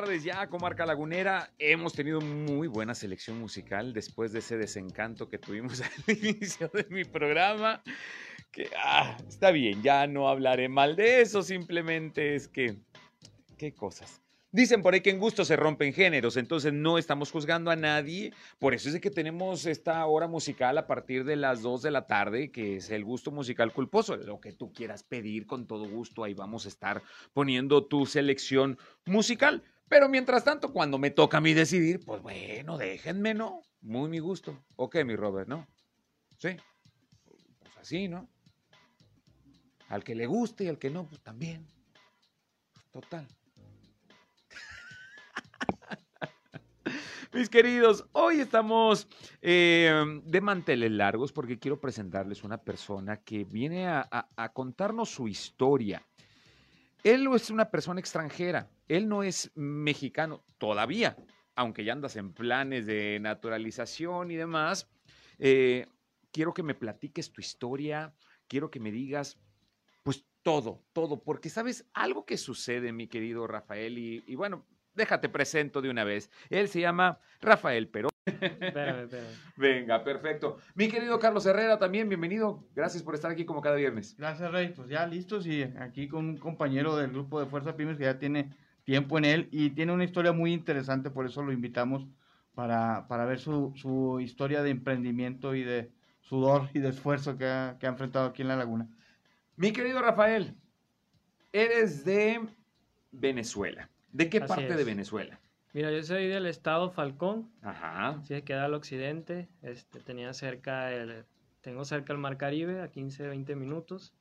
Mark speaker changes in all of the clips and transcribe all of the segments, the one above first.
Speaker 1: Tardes ya, Comarca Lagunera. Hemos tenido muy buena selección musical después de ese desencanto que tuvimos al inicio de mi programa. Que ah, está bien, ya no hablaré mal de eso, simplemente es que... ¿Qué cosas? Dicen por ahí que en gusto se rompen géneros, entonces no estamos juzgando a nadie. Por eso es que tenemos esta hora musical a partir de las 2 de la tarde, que es el gusto musical culposo. Lo que tú quieras pedir, con todo gusto, ahí vamos a estar poniendo tu selección musical. Pero mientras tanto, cuando me toca a mí decidir, pues bueno, déjenme, ¿no? Muy mi gusto. Ok, mi Robert, ¿no? Sí. Pues así, ¿no? Al que le guste y al que no, pues también. Total. Mis queridos, hoy estamos eh, de manteles largos porque quiero presentarles una persona que viene a contarnos su historia. Él es una persona extranjera, él no es mexicano todavía, aunque ya andas en planes de naturalización y demás. Eh, quiero que me platiques tu historia, quiero que me digas, pues todo, todo, porque sabes algo que sucede, mi querido Rafael, y, y bueno, déjate presento de una vez. Él se llama Rafael Perón.
Speaker 2: Espérame, espérame.
Speaker 1: Venga, perfecto. Mi querido Carlos Herrera también, bienvenido. Gracias por estar aquí como cada viernes.
Speaker 2: Gracias, Rey. Pues ya listos y aquí con un compañero del grupo de Fuerza Pymes que ya tiene tiempo en él y tiene una historia muy interesante, por eso lo invitamos para, para ver su, su historia de emprendimiento y de sudor y de esfuerzo que ha, que ha enfrentado aquí en La Laguna.
Speaker 1: Mi querido Rafael, eres de Venezuela. ¿De qué
Speaker 3: Así
Speaker 1: parte de. Venezuela?
Speaker 3: Mira, yo soy del estado Falcón,
Speaker 1: Ajá.
Speaker 3: sí, queda al occidente, este, tenía cerca el, tengo cerca el Mar Caribe, a 15, 20 minutos,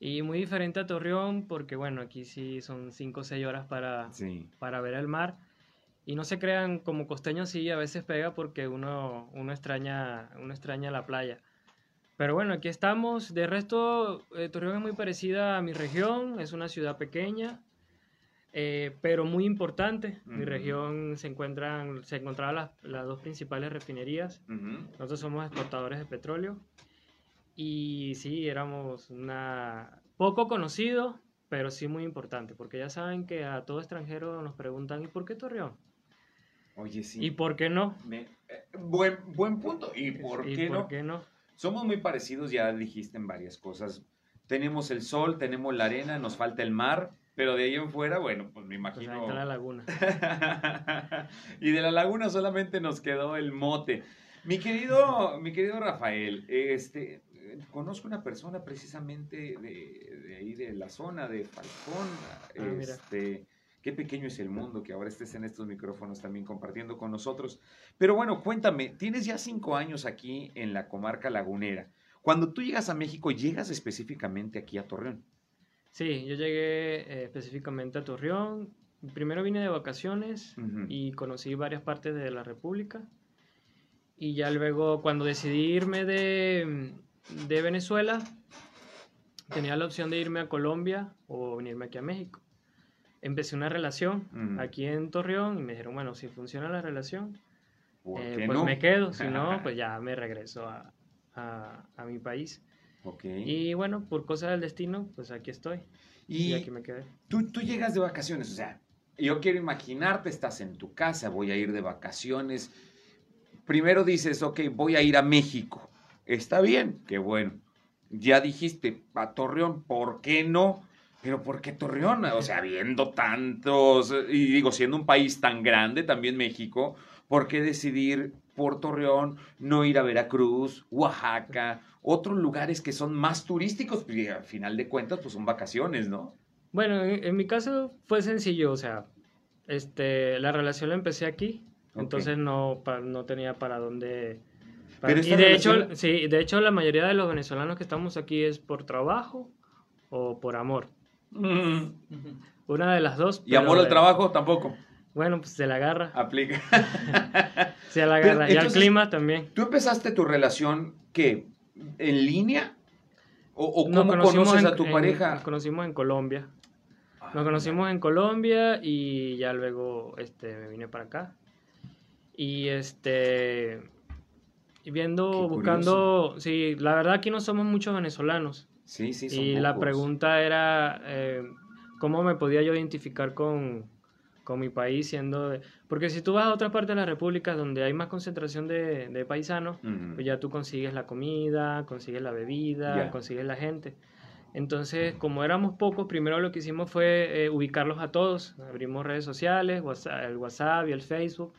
Speaker 3: y muy diferente a Torreón, porque bueno, aquí sí son 5 o 6 horas para,
Speaker 1: Sí.
Speaker 3: para ver el mar, y no se crean, como costeños sí, a veces pega porque uno, uno, extraña, uno extraña la playa. Pero bueno, aquí estamos, de resto, eh, Torreón es muy parecida a mi región, es una ciudad pequeña, eh, pero muy importante. Mi
Speaker 1: Ujú.
Speaker 3: región se encuentran, se encontraban las, las dos principales refinerías.
Speaker 1: Ujú.
Speaker 3: Nosotros somos exportadores de petróleo. Y sí, éramos una poco conocido, pero sí muy importante, porque ya saben que a todo extranjero nos preguntan, ¿y por qué Torreón?
Speaker 1: Oye, sí.
Speaker 3: ¿Y por qué no?
Speaker 1: Me- eh, buen, buen punto. ¿Y por
Speaker 3: ¿Y
Speaker 1: qué
Speaker 3: por
Speaker 1: no?
Speaker 3: qué no?
Speaker 1: Somos muy parecidos, ya dijiste en varias cosas. Tenemos el sol, tenemos la arena, nos falta el mar, pero de ahí en fuera, bueno, pues me
Speaker 3: Pues ahí
Speaker 1: imagino.
Speaker 3: está la laguna.
Speaker 1: y de la laguna solamente nos quedó el mote. Mi querido, mi querido Rafael, este, conozco una persona precisamente de, de ahí de la zona de Falcón.
Speaker 3: Ah, mira.
Speaker 1: este, qué pequeño es el mundo que ahora estés en estos micrófonos también compartiendo con nosotros. Pero bueno, cuéntame, tienes ya cinco años aquí en la comarca lagunera. Cuando tú llegas a México, llegas específicamente aquí a Torreón.
Speaker 3: Sí, yo llegué eh, específicamente a Torreón. Primero vine de vacaciones y conocí varias partes de la República. Y ya luego, cuando decidí irme de, de Venezuela, tenía la opción de irme a Colombia o venirme aquí a México. Empecé una relación aquí en Torreón y me dijeron, bueno, si funciona la relación,
Speaker 1: ¿Por
Speaker 3: eh, pues
Speaker 1: no?
Speaker 3: me quedo, si no, pues ya me regreso a, a- a mi país. Y bueno, por cosas del destino, pues aquí estoy. Y,
Speaker 1: Y
Speaker 3: aquí me quedé.
Speaker 1: tú, tú llegas de vacaciones, o sea, yo quiero imaginarte, estás en tu casa, voy a ir de vacaciones. Primero dices, ok, voy a ir a México. Está bien, qué bueno. Ya dijiste, a Torreón, ¿por qué no? Pero ¿por qué Torreón? O sea, viendo tantos, y digo, siendo un país tan grande, también México, ¿por qué decidir por Torreón, no ir a Veracruz, Oaxaca, otros lugares que son más turísticos, pues al final de cuentas, pues son vacaciones, ¿no?
Speaker 3: Bueno, en, mi caso fue sencillo, o sea, este, la relación la empecé aquí, entonces no, no tenía para dónde... y de hecho, sí, de hecho la mayoría de los venezolanos que estamos aquí es por trabajo o por amor. Mm. Una de las dos.
Speaker 1: ¿Y amor al trabajo tampoco?
Speaker 3: Bueno, pues se la agarra.
Speaker 1: Aplica.
Speaker 3: se la agarra. y al clima también.
Speaker 1: ¿Tú empezaste tu relación qué? ¿En línea? ¿O, cómo conoces a tu pareja?
Speaker 3: Nos conocimos en Colombia. Nos conocimos en Colombia y ya luego este, me vine para acá. Y este. Viendo, buscando. Sí, la verdad aquí no somos muchos venezolanos.
Speaker 1: Sí, sí,
Speaker 3: son Y la pregunta era. Eh, ¿Cómo me podía yo identificar con, con mi país siendo... Porque si tú vas a otras partes de la República donde hay más concentración de, de paisanos, pues ya tú consigues la comida, consigues la bebida, consigues la gente. Entonces, como éramos pocos, primero lo que hicimos fue eh, ubicarlos a todos. Abrimos redes sociales, el WhatsApp y el Facebook.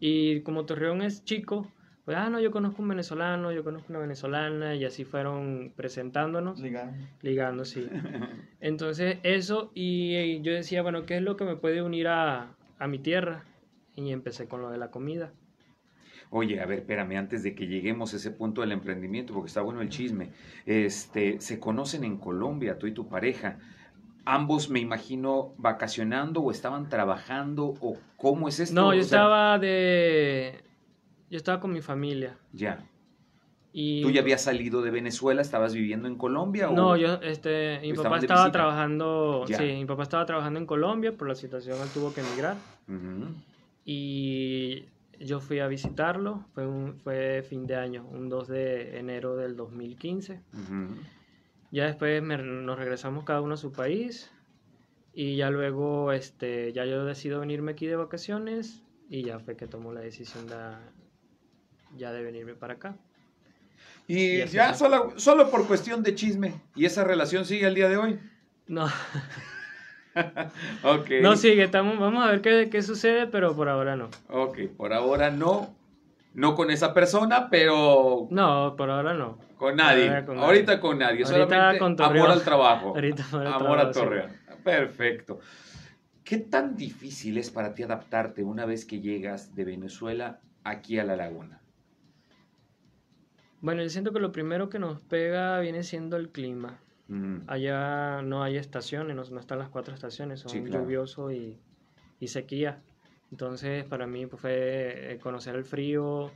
Speaker 3: Y como Torreón es chico, pues, ah, no, yo conozco un venezolano, yo conozco una venezolana, y así fueron presentándonos.
Speaker 2: Ligando.
Speaker 3: Ligando, sí. Entonces, eso, y, yo decía, bueno, ¿qué es lo que me puede unir a, a mi tierra? Y empecé con lo de la comida.
Speaker 1: Oye, a ver, espérame, antes de que lleguemos a ese punto del emprendimiento, porque está bueno el chisme. Este, se conocen en Colombia, tú y tu pareja. Ambos, me imagino, vacacionando o estaban trabajando o cómo es esto.
Speaker 3: No, yo estaba de, yo estaba con mi familia.
Speaker 1: Ya. Y, ¿Tú ya habías salido de Venezuela? ¿Estabas viviendo en Colombia?
Speaker 3: No, yo, este, mi papá estaba trabajando, sí, mi papá estaba trabajando en Colombia, por la situación él tuvo que emigrar. Y yo fui a visitarlo, fue, un, fue fin de año, un 2 de enero del 2015. Ya después nos regresamos cada uno a su país y ya luego este, ya yo decido venirme aquí de vacaciones y ya fue que tomó la decisión de, ya de venirme para acá.
Speaker 1: Y, ya solo, solo por cuestión de chisme, ¿y esa relación sigue al día de hoy?
Speaker 3: No. No sigue, estamos, vamos a ver qué, qué, sucede, pero por ahora no.
Speaker 1: Ok, por ahora no. No con esa persona, pero.
Speaker 3: No, por ahora no.
Speaker 1: Con nadie. Ahorita con nadie. Solamente amor al trabajo. amor al Torreón. Perfecto. ¿Qué tan difícil es para ti adaptarte una vez que llegas de Venezuela aquí a la laguna?
Speaker 3: Bueno, yo siento que lo primero que nos pega viene siendo el clima. Allá no hay estaciones, no, están las cuatro estaciones, son lluvioso y, sequía. Entonces, para mí pues, fue eh, conocer el frío. O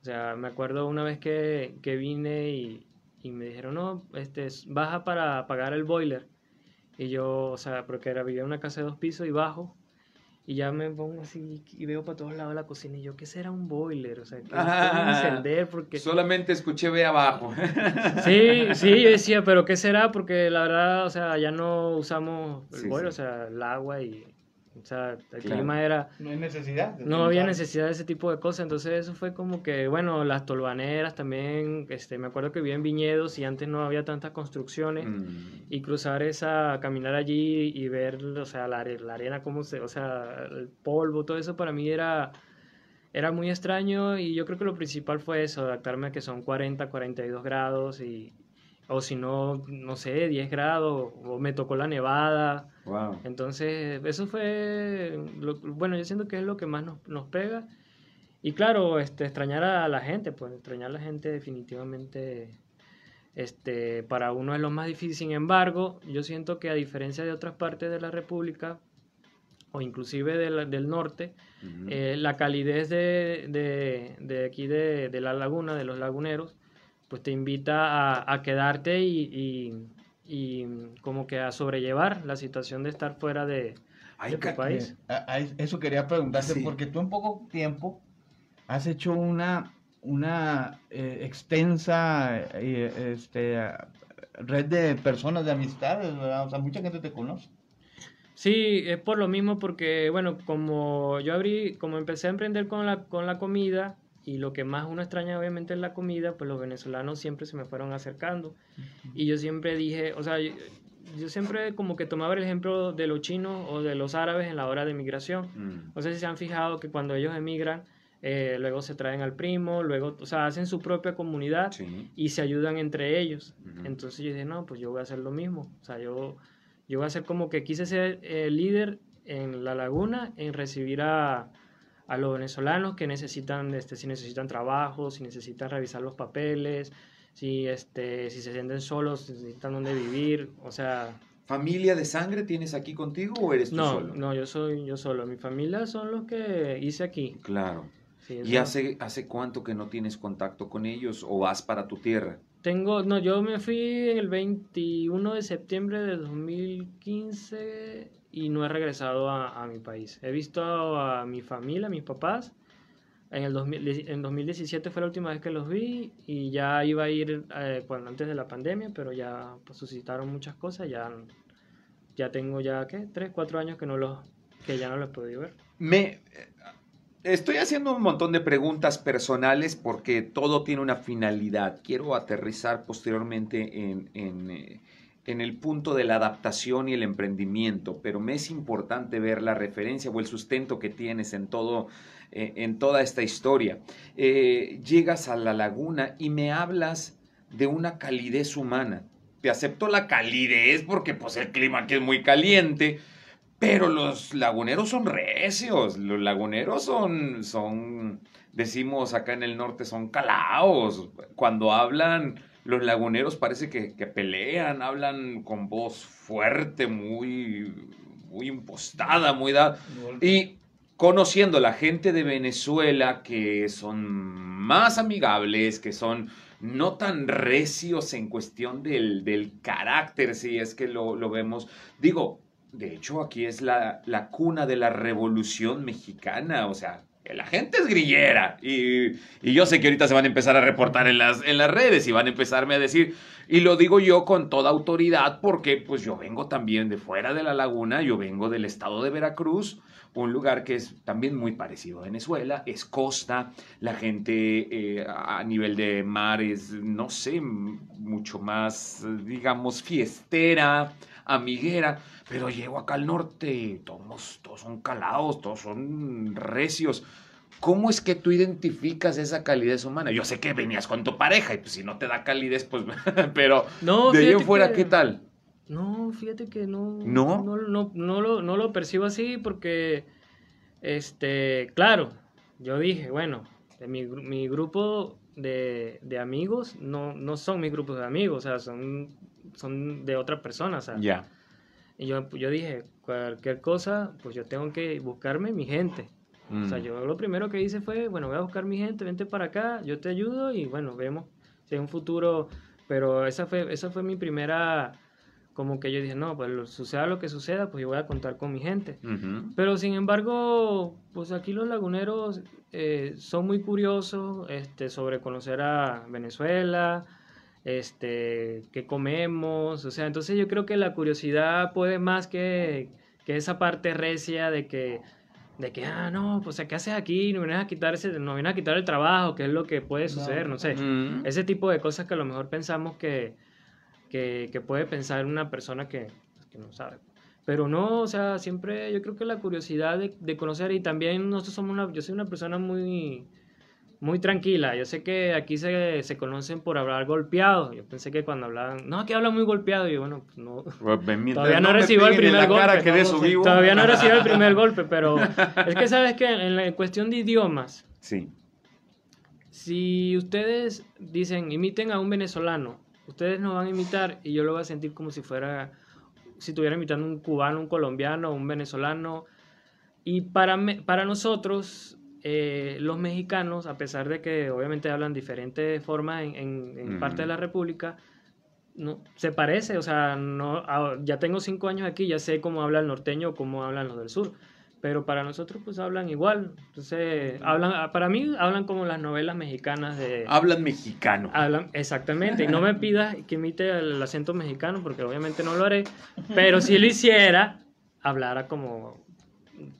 Speaker 3: sea, me acuerdo una vez que, vine y, me dijeron, no, este, baja para apagar el boiler. Y yo, o sea, porque era, vivía en una casa de dos pisos y bajo. Y ya me pongo así y veo para todos lados la cocina y yo, ¿qué será un boiler? O sea, ¿qué ah, encender? Porque...
Speaker 1: Solamente escuché ve abajo.
Speaker 3: Sí, sí, yo decía, ¿pero qué será? Porque la verdad, o sea, ya no usamos el boiler, o sea, el agua y o sea, el clima era...
Speaker 2: No hay necesidad.
Speaker 3: No había necesidad de ese tipo de cosas. Entonces eso fue como que, bueno, las tolvaneras también, este, me acuerdo que vivía en viñedos y antes no había tantas construcciones. Mm. Y cruzar esa, caminar allí y ver, o sea, la, la arena, cómo se, o sea, el polvo, todo eso para mí era era muy extraño y yo creo que lo principal fue eso, adaptarme a que son 40, 42 grados y, o si no, no sé, 10 grados, o me tocó la nevada. Wow. Entonces, eso fue, bueno, yo siento que es lo que más nos, nos, pega. Y claro, este, extrañar a la gente, pues extrañar a la gente definitivamente este, para uno es lo más difícil. Sin embargo, yo siento que a diferencia de otras partes de la República, o inclusive del norte, eh, la calidez de, de, de aquí de, de, la laguna, de los laguneros, pues te invita a, quedarte y, como que a sobrellevar la situación de estar fuera de, tu país.
Speaker 2: eso quería preguntarte, porque tú en poco tiempo has hecho una, una eh, extensa eh, este, red de personas, de amistades, O sea, mucha gente te conoce.
Speaker 3: Sí, es por lo mismo porque, bueno, como yo abrí, como empecé a emprender con la, con la comida, y lo que más uno extraña obviamente es la comida, pues los venezolanos siempre se me fueron acercando. Y yo siempre dije, o sea, yo, siempre como que tomaba el ejemplo de los chinos o de los árabes en la hora de migración. Mm. No sé si se han fijado que cuando ellos emigran, eh, luego se traen al primo, luego, o sea, hacen su propia comunidad
Speaker 1: Sí.
Speaker 3: y se ayudan entre ellos. Entonces yo dije, no, pues yo voy a hacer lo mismo. O sea, yo, yo voy a hacer como que quise ser el líder en la laguna, en recibir a, a los venezolanos que necesitan, este, si necesitan trabajo, si necesitan revisar los papeles, si, este, si se sienten solos, si necesitan dónde vivir. O sea,
Speaker 1: ¿Familia de sangre tienes aquí contigo o eres tú
Speaker 3: no,
Speaker 1: solo?
Speaker 3: no, yo soy yo solo. Mi familia son los que hice aquí.
Speaker 1: Claro.
Speaker 3: Sí,
Speaker 1: ¿Y hace, hace cuánto que no tienes contacto con ellos o vas para tu tierra?
Speaker 3: Tengo, no, yo me fui en el 21 de septiembre de 2015 y no he regresado a, a mi país. He visto a, mi familia, a mis papás. En el 2000 en 2017 fue la última vez que los vi y ya iba a ir eh, cuando, antes de la pandemia, pero ya pues, suscitaron muchas cosas. Ya, ya tengo ya, ¿qué? Tres, cuatro años que, no los, que ya no los he podido ver.
Speaker 1: Me estoy haciendo un montón de preguntas personales porque todo tiene una finalidad. Quiero aterrizar posteriormente en, en, eh, en el punto de la adaptación y el emprendimiento, pero me es importante ver la referencia o el sustento que tienes en todo eh, en toda esta historia. Eh, llegas a la laguna y me hablas de una calidez humana. Te acepto la calidez porque pues el clima aquí es muy caliente, pero los laguneros son recios, los laguneros son, son, decimos acá en el norte, son calaos. Cuando hablan, los laguneros parece que, que pelean, hablan con voz fuerte, muy, muy impostada, muy da. Y conociendo la gente de Venezuela que son más amigables, que son no tan recios en cuestión del, del carácter, si es que lo, lo vemos. Digo, de hecho, aquí es la, la cuna de la revolución mexicana, o sea, la gente es grillera. Y, yo sé que ahorita se van a empezar a reportar en las, en las redes y van a empezarme a decir, y lo digo yo con toda autoridad porque pues yo vengo también de fuera de la laguna, yo vengo del estado de Veracruz, un lugar que es también muy parecido a Venezuela, es costa, la gente eh, a nivel de mar es, no sé, mucho más, digamos, fiestera, amiguera, pero llego acá al norte, todos, todos son calados, todos son recios. ¿Cómo es que tú identificas esa calidez humana? Yo sé que venías con tu pareja y pues si no te da calidez, pues, pero
Speaker 3: No,
Speaker 1: de ahí en fuera,
Speaker 3: que-
Speaker 1: ¿qué tal?
Speaker 3: No, fíjate que no.
Speaker 1: ¿No?
Speaker 3: No, no, no lo, no lo percibo así porque, este, claro, yo dije, bueno, mi grupo de, de amigos no, no son mis grupos de amigos, o sea, son, son de otra persona, o sea.
Speaker 1: Ya.
Speaker 3: Y yo, yo dije, cualquier cosa, pues yo tengo que buscarme mi gente. O sea,
Speaker 1: Mm.
Speaker 3: yo lo primero que hice fue, bueno, voy a buscar mi gente, vente para acá, yo te ayudo y bueno, vemos si hay un futuro. Pero esa fue, esa fue mi primera, como que yo dije, no, pues lo- suceda lo que suceda, pues yo voy a contar con mi gente. Pero sin embargo, pues aquí los laguneros eh, son muy curiosos este, sobre conocer a Venezuela, este, qué comemos, o sea, entonces yo creo que la curiosidad puede más que, que esa parte recia de que, de que, ah, no, pues ¿qué haces aquí? No vienes a quitar, ese, no vienes a quitar el trabajo, que es lo que puede suceder, no, sé.
Speaker 1: Mm.
Speaker 3: Ese tipo de cosas que a lo mejor pensamos que, que, que puede pensar una persona que, que no sabe. Pero no, o sea, siempre yo creo que la curiosidad de, de conocer y también nosotros somos una, yo soy una persona muy, muy tranquila. Yo sé que aquí se, se conocen por hablar golpeado. Yo pensé que cuando hablaban, no, aquí habla muy golpeado. Y yo, bueno, pues no,
Speaker 1: Pues,
Speaker 3: Todavía no,
Speaker 1: me
Speaker 3: recibo el primer golpe.
Speaker 1: que
Speaker 3: No,
Speaker 1: vivo.
Speaker 3: Todavía no he recibido el primer golpe, pero es que sabes que en la cuestión de idiomas,
Speaker 1: Sí.
Speaker 3: si ustedes dicen imiten a un venezolano, ustedes no van a imitar y yo lo voy a sentir como si fuera, si estuviera imitando un cubano, un colombiano, un venezolano. Y para, me- para nosotros, eh, los mexicanos, a pesar de que obviamente hablan diferentes formas en, en- en
Speaker 1: Ujú.
Speaker 3: parte de la República, no, se parece, o sea, no, a- ya tengo cinco años aquí, ya sé cómo habla el norteño o cómo hablan los del sur, pero para nosotros pues hablan igual, entonces, hablan, para mí hablan como las novelas mexicanas de...
Speaker 1: Hablan mexicano.
Speaker 3: Hablan, exactamente, y no me pidas que imite el acento mexicano, porque obviamente no lo haré, pero si lo hiciera, hablara como...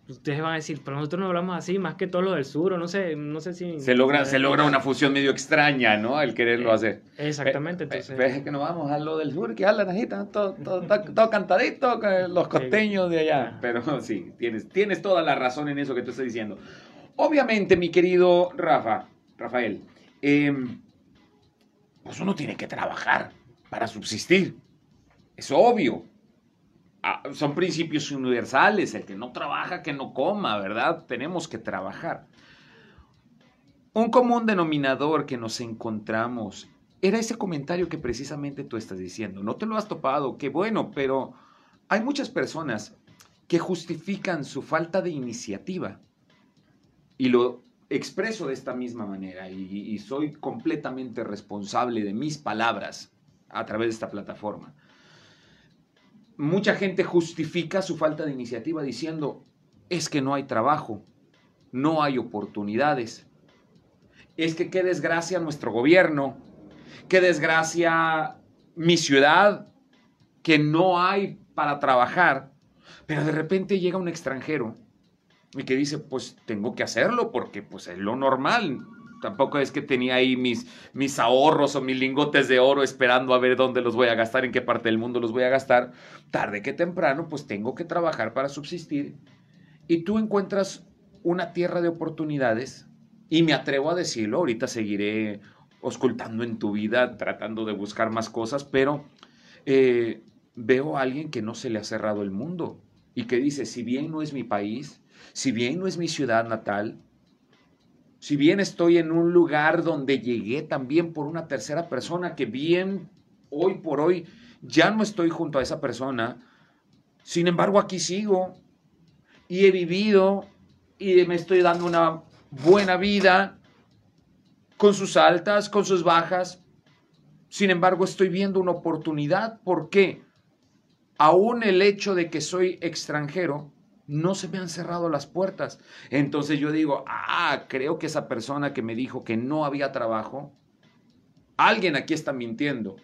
Speaker 3: Ustedes van a decir, pero nosotros no hablamos así, más que todos los del sur, o no sé, no sé si...
Speaker 1: Se logra, se logra una fusión medio extraña, ¿no? El quererlo
Speaker 3: Eh,
Speaker 1: hacer.
Speaker 3: Exactamente, entonces...
Speaker 1: ve que nos vamos a lo del sur, que hablan así, todo, todo, todo, todo cantadito, los costeños de allá. Pero sí, tienes, tienes toda la razón en eso que tú estás diciendo. Obviamente, mi querido Rafa, Rafael, em, pues uno tiene que trabajar para subsistir. Es obvio. Son principios universales. El que no trabaja, que no coma, ¿verdad? Tenemos que trabajar. Un común denominador que nos encontramos era ese comentario que precisamente tú estás diciendo. No te lo has topado, qué bueno, pero hay muchas personas que justifican su falta de iniciativa. Y lo expreso de esta misma manera y, soy completamente responsable de mis palabras a través de esta plataforma. Mucha gente justifica su falta de iniciativa diciendo, es que no hay trabajo, no hay oportunidades, es que qué desgracia nuestro gobierno, qué desgracia mi ciudad, que no hay para trabajar, pero de repente llega un extranjero y que dice, pues tengo que hacerlo porque pues es lo normal. Tampoco es que tenía ahí mis, mis ahorros o mis lingotes de oro esperando a ver dónde los voy a gastar, en qué parte del mundo los voy a gastar. Tarde que temprano, pues tengo que trabajar para subsistir. Y tú encuentras una tierra de oportunidades y me atrevo a decirlo, ahorita seguiré oscultando en tu vida, tratando de buscar más cosas, pero eh, veo a alguien que no se le ha cerrado el mundo y que dice, si bien no es mi país, si bien no es mi ciudad natal, si bien estoy en un lugar donde llegué también por una tercera persona, que bien hoy por hoy ya no estoy junto a esa persona, sin embargo aquí sigo y he vivido y me estoy dando una buena vida con sus altas, con sus bajas. Sin embargo, estoy viendo una oportunidad. ¿Por qué? Aún el hecho de que soy extranjero, no se me han cerrado las puertas. Entonces yo digo, ah, creo que esa persona que me dijo que no había trabajo, alguien aquí está mintiendo.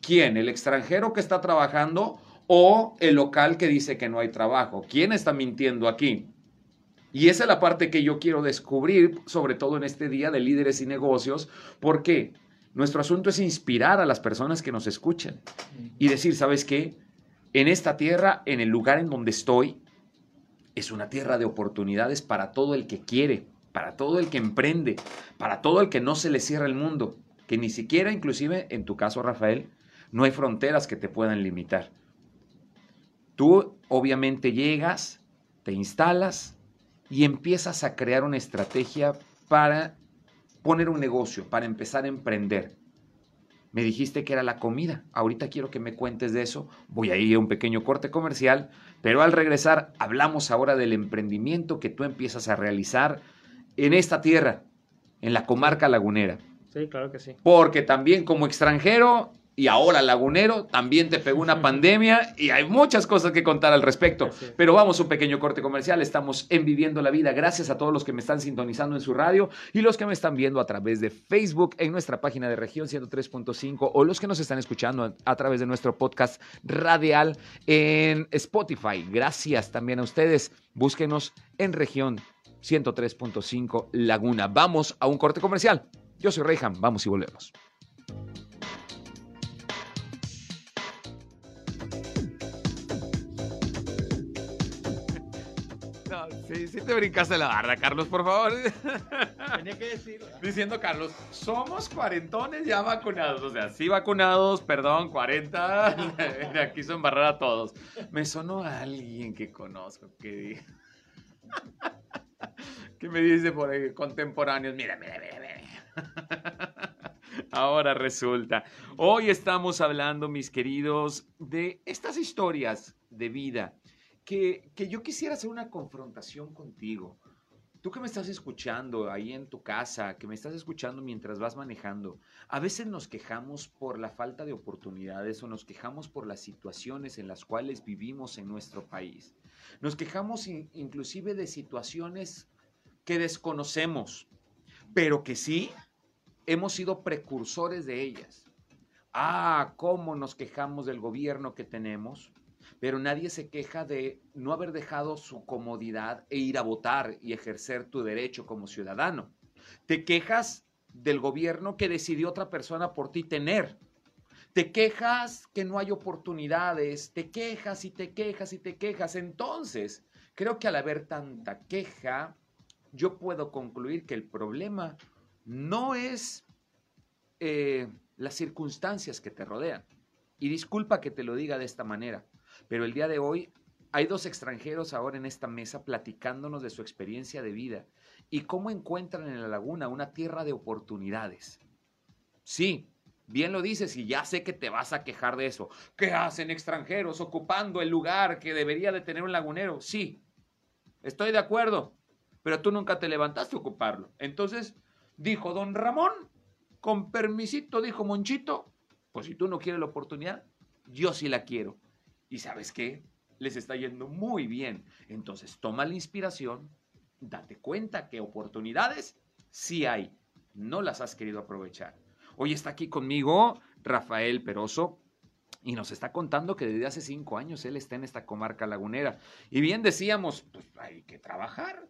Speaker 1: ¿Quién? ¿El extranjero que está trabajando o el local que dice que no hay trabajo? ¿Quién está mintiendo aquí? Y esa es la parte que yo quiero descubrir, sobre todo en este día de líderes y negocios, porque nuestro asunto es inspirar a las personas que nos escuchan y decir, ¿sabes qué? En esta tierra, en el lugar en donde estoy, es una tierra de oportunidades para todo el que quiere, para todo el que emprende, para todo el que no se le cierra el mundo, que ni siquiera, inclusive en tu caso, Rafael, no hay fronteras que te puedan limitar. Tú obviamente llegas, te instalas y empiezas a crear una estrategia para poner un negocio, para empezar a emprender. Me dijiste que era la comida. Ahorita quiero que me cuentes de eso. Voy a ir a un pequeño corte comercial, pero al regresar hablamos ahora del emprendimiento que tú empiezas a realizar en esta tierra, en la comarca lagunera.
Speaker 3: Sí, claro que sí.
Speaker 1: Porque también como extranjero y ahora Lagunero, también te pegó una pandemia y hay muchas cosas que contar al respecto. Pero vamos un pequeño corte comercial, estamos en Viviendo la Vida. Gracias a todos los que me están sintonizando en su radio y los que me están viendo a través de Facebook en nuestra página de región 103.5 o los que nos están escuchando a través de nuestro podcast radial en Spotify. Gracias también a ustedes. Búsquenos en región 103.5 Laguna. Vamos a un corte comercial. Yo soy Reyham, vamos y volvemos. Sí, sí te brincaste la barra, Carlos, por favor.
Speaker 2: Tenía que decirlo.
Speaker 1: Diciendo, Carlos, somos cuarentones ya vacunados. O sea, sí vacunados, perdón, 40. Aquí son barrar a todos. Me sonó a alguien que conozco que ¿Qué me dice por ahí? Contemporáneos. Mira, mira, mira, mira. Ahora resulta. Hoy estamos hablando, mis queridos, de estas historias de vida que, yo quisiera hacer una confrontación contigo. Tú que me estás escuchando ahí en tu casa, que me estás escuchando mientras vas manejando, a veces nos quejamos por la falta de oportunidades o nos quejamos por las situaciones en las cuales vivimos en nuestro país. Nos quejamos inclusive de situaciones que desconocemos, pero que sí hemos sido precursores de ellas. Ah, cómo nos quejamos del gobierno que tenemos, pero nadie se queja de no haber dejado su comodidad e ir a votar y ejercer tu derecho como ciudadano. Te quejas del gobierno que decidió otra persona por ti tener. Te quejas que no hay oportunidades, te quejas y te quejas y te quejas. Entonces, creo que al haber tanta queja, yo puedo concluir que el problema no es eh, las circunstancias que te rodean. Y disculpa que te lo diga de esta manera, pero el día de hoy hay dos extranjeros ahora en esta mesa platicándonos de su experiencia de vida y cómo encuentran en la laguna una tierra de oportunidades. Sí, bien lo dices y ya sé que te vas a quejar de eso. ¿Qué hacen extranjeros ocupando el lugar que debería de tener un lagunero? Sí, estoy de acuerdo, pero tú nunca te levantaste a ocuparlo. Entonces, dijo don Ramón, con permisito, dijo Monchito, pues si tú no quieres la oportunidad, yo sí la quiero. ¿Y sabes qué? Les está yendo muy bien. Entonces, toma la inspiración, date cuenta que oportunidades sí hay. No las has querido aprovechar. Hoy está aquí conmigo Rafael Peroso, y nos está contando que desde hace cinco años él está en esta comarca lagunera. Y bien decíamos, pues hay que trabajar,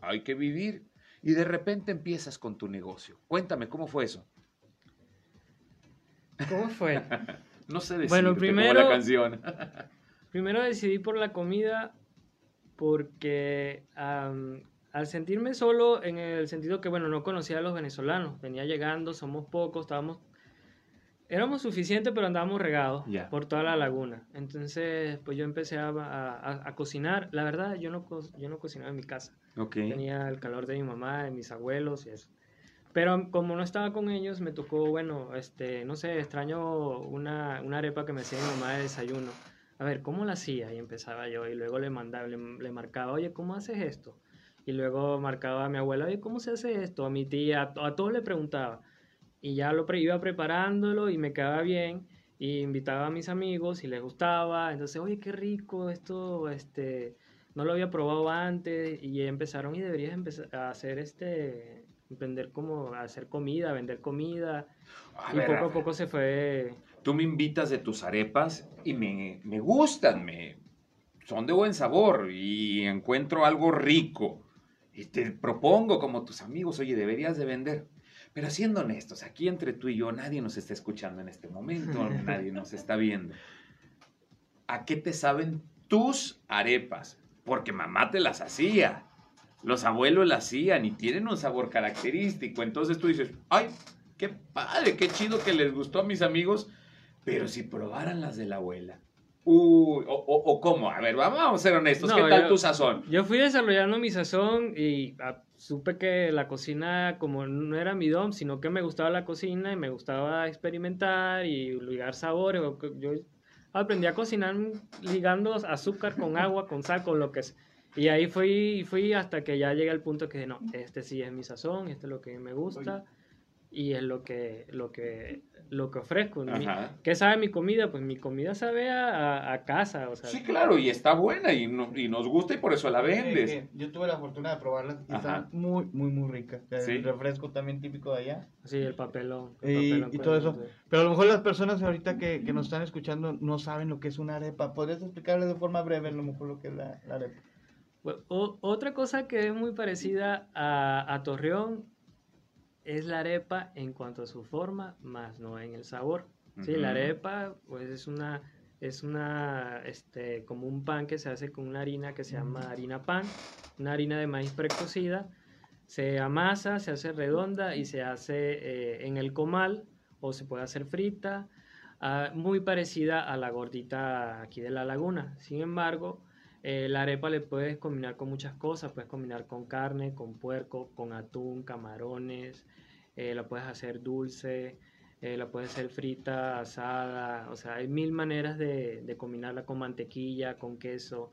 Speaker 1: hay que vivir. Y de repente empiezas con tu negocio. Cuéntame, ¿cómo fue eso?
Speaker 3: ¿Cómo fue?
Speaker 1: no sé decirte
Speaker 3: Bueno, primero-
Speaker 1: la canción.
Speaker 3: Primero decidí por la comida porque am, al sentirme solo en el sentido que, bueno, no conocía a los venezolanos, venía llegando, somos pocos, estábamos, éramos suficientes, pero andábamos regados por toda la laguna. Entonces, pues yo empecé a, a- cocinar. La verdad, yo no, co- yo no cocinaba en mi casa.
Speaker 1: Ok.
Speaker 3: Tenía el calor de mi mamá, de mis abuelos y eso. Pero como no estaba con ellos, me tocó, bueno, este, no sé, extraño una, una arepa que me hacía mi mamá de desayuno. A ver, ¿cómo la hacía? Y empezaba yo, y luego le mandaba, le, le marcaba, oye, ¿cómo haces esto? Y luego marcaba a mi abuela, oye, ¿cómo se hace esto? A mi tía, a, a todos le preguntaba. Y ya lo iba preparándolo y me quedaba bien. Y invitaba a mis amigos y les gustaba. Entonces, oye, qué rico esto, este, no lo había probado antes. Y empezaron, y deberías empezar a hacer este, emprender como hacer comida, vender comida.
Speaker 1: A
Speaker 3: y
Speaker 1: ver,
Speaker 3: poco a poco se fue
Speaker 1: Tú me invitas de tus arepas y me, me gustan, me, son de buen sabor y encuentro algo rico. Y te propongo como tus amigos, oye, deberías de vender. Pero siendo honestos, aquí entre tú y yo, nadie nos está escuchando en este momento, nadie nos está viendo. ¿A qué te saben tus arepas? Porque mamá te las hacía, los abuelos las hacían y tienen un sabor característico. Entonces tú dices, ay, qué padre, qué chido que les gustó a mis amigos, pero si probaran las de la abuela. Uy, o, o- o cómo, a ver, vamos a ser honestos,
Speaker 3: No,
Speaker 1: ¿qué tal
Speaker 3: yo-
Speaker 1: tu sazón?
Speaker 3: Yo fui desarrollando mi sazón y ah, supe que la cocina como no era mi dom, sino que me gustaba la cocina y me gustaba experimentar y ligar sabores. Yo aprendí a cocinar ligando azúcar con agua, con sal, con lo que es. Y ahí fui, fui hasta que ya llegué al punto que dije, no, este sí es mi sazón, este es lo que me gusta y es lo que, lo que, lo que ofrezco. Mi-. ¿Qué sabe mi comida? Pues mi comida sabe a, a- casa, o sea,
Speaker 1: Sí, claro, y está buena y, no- y nos gusta y por eso la vendes.
Speaker 2: Eh, eh, yo tuve la fortuna de probarlas y
Speaker 1: Ajá.
Speaker 2: están muy, muy, muy ricas. El
Speaker 1: Sí.
Speaker 2: refresco también típico de allá.
Speaker 3: sí, el papelón. el
Speaker 2: Y,
Speaker 3: papelón
Speaker 2: y todo eso.
Speaker 3: sí.
Speaker 2: Pero a lo mejor las personas ahorita que, que nos están escuchando no saben lo que es una arepa. ¿Podrías explicarles de forma breve a lo mejor lo que es la, la arepa?
Speaker 3: O- otra cosa que es muy parecida a, a Torreón es la arepa en cuanto a su forma, más no en el sabor. Sí, la arepa pues es una es una este como un pan que se hace con una harina que se llama harina pan, una harina de maíz precocida, se amasa, se hace redonda y se hace eh, en el comal o se puede hacer frita, ah, muy parecida a la gordita aquí de la laguna. Sin embargo, eh, la arepa le puedes combinar con muchas cosas, puedes combinar con carne, con puerco, con atún, camarones, eh, la puedes hacer dulce, eh, la puedes hacer frita, asada, o sea, hay mil maneras de, de combinarla con mantequilla, con queso.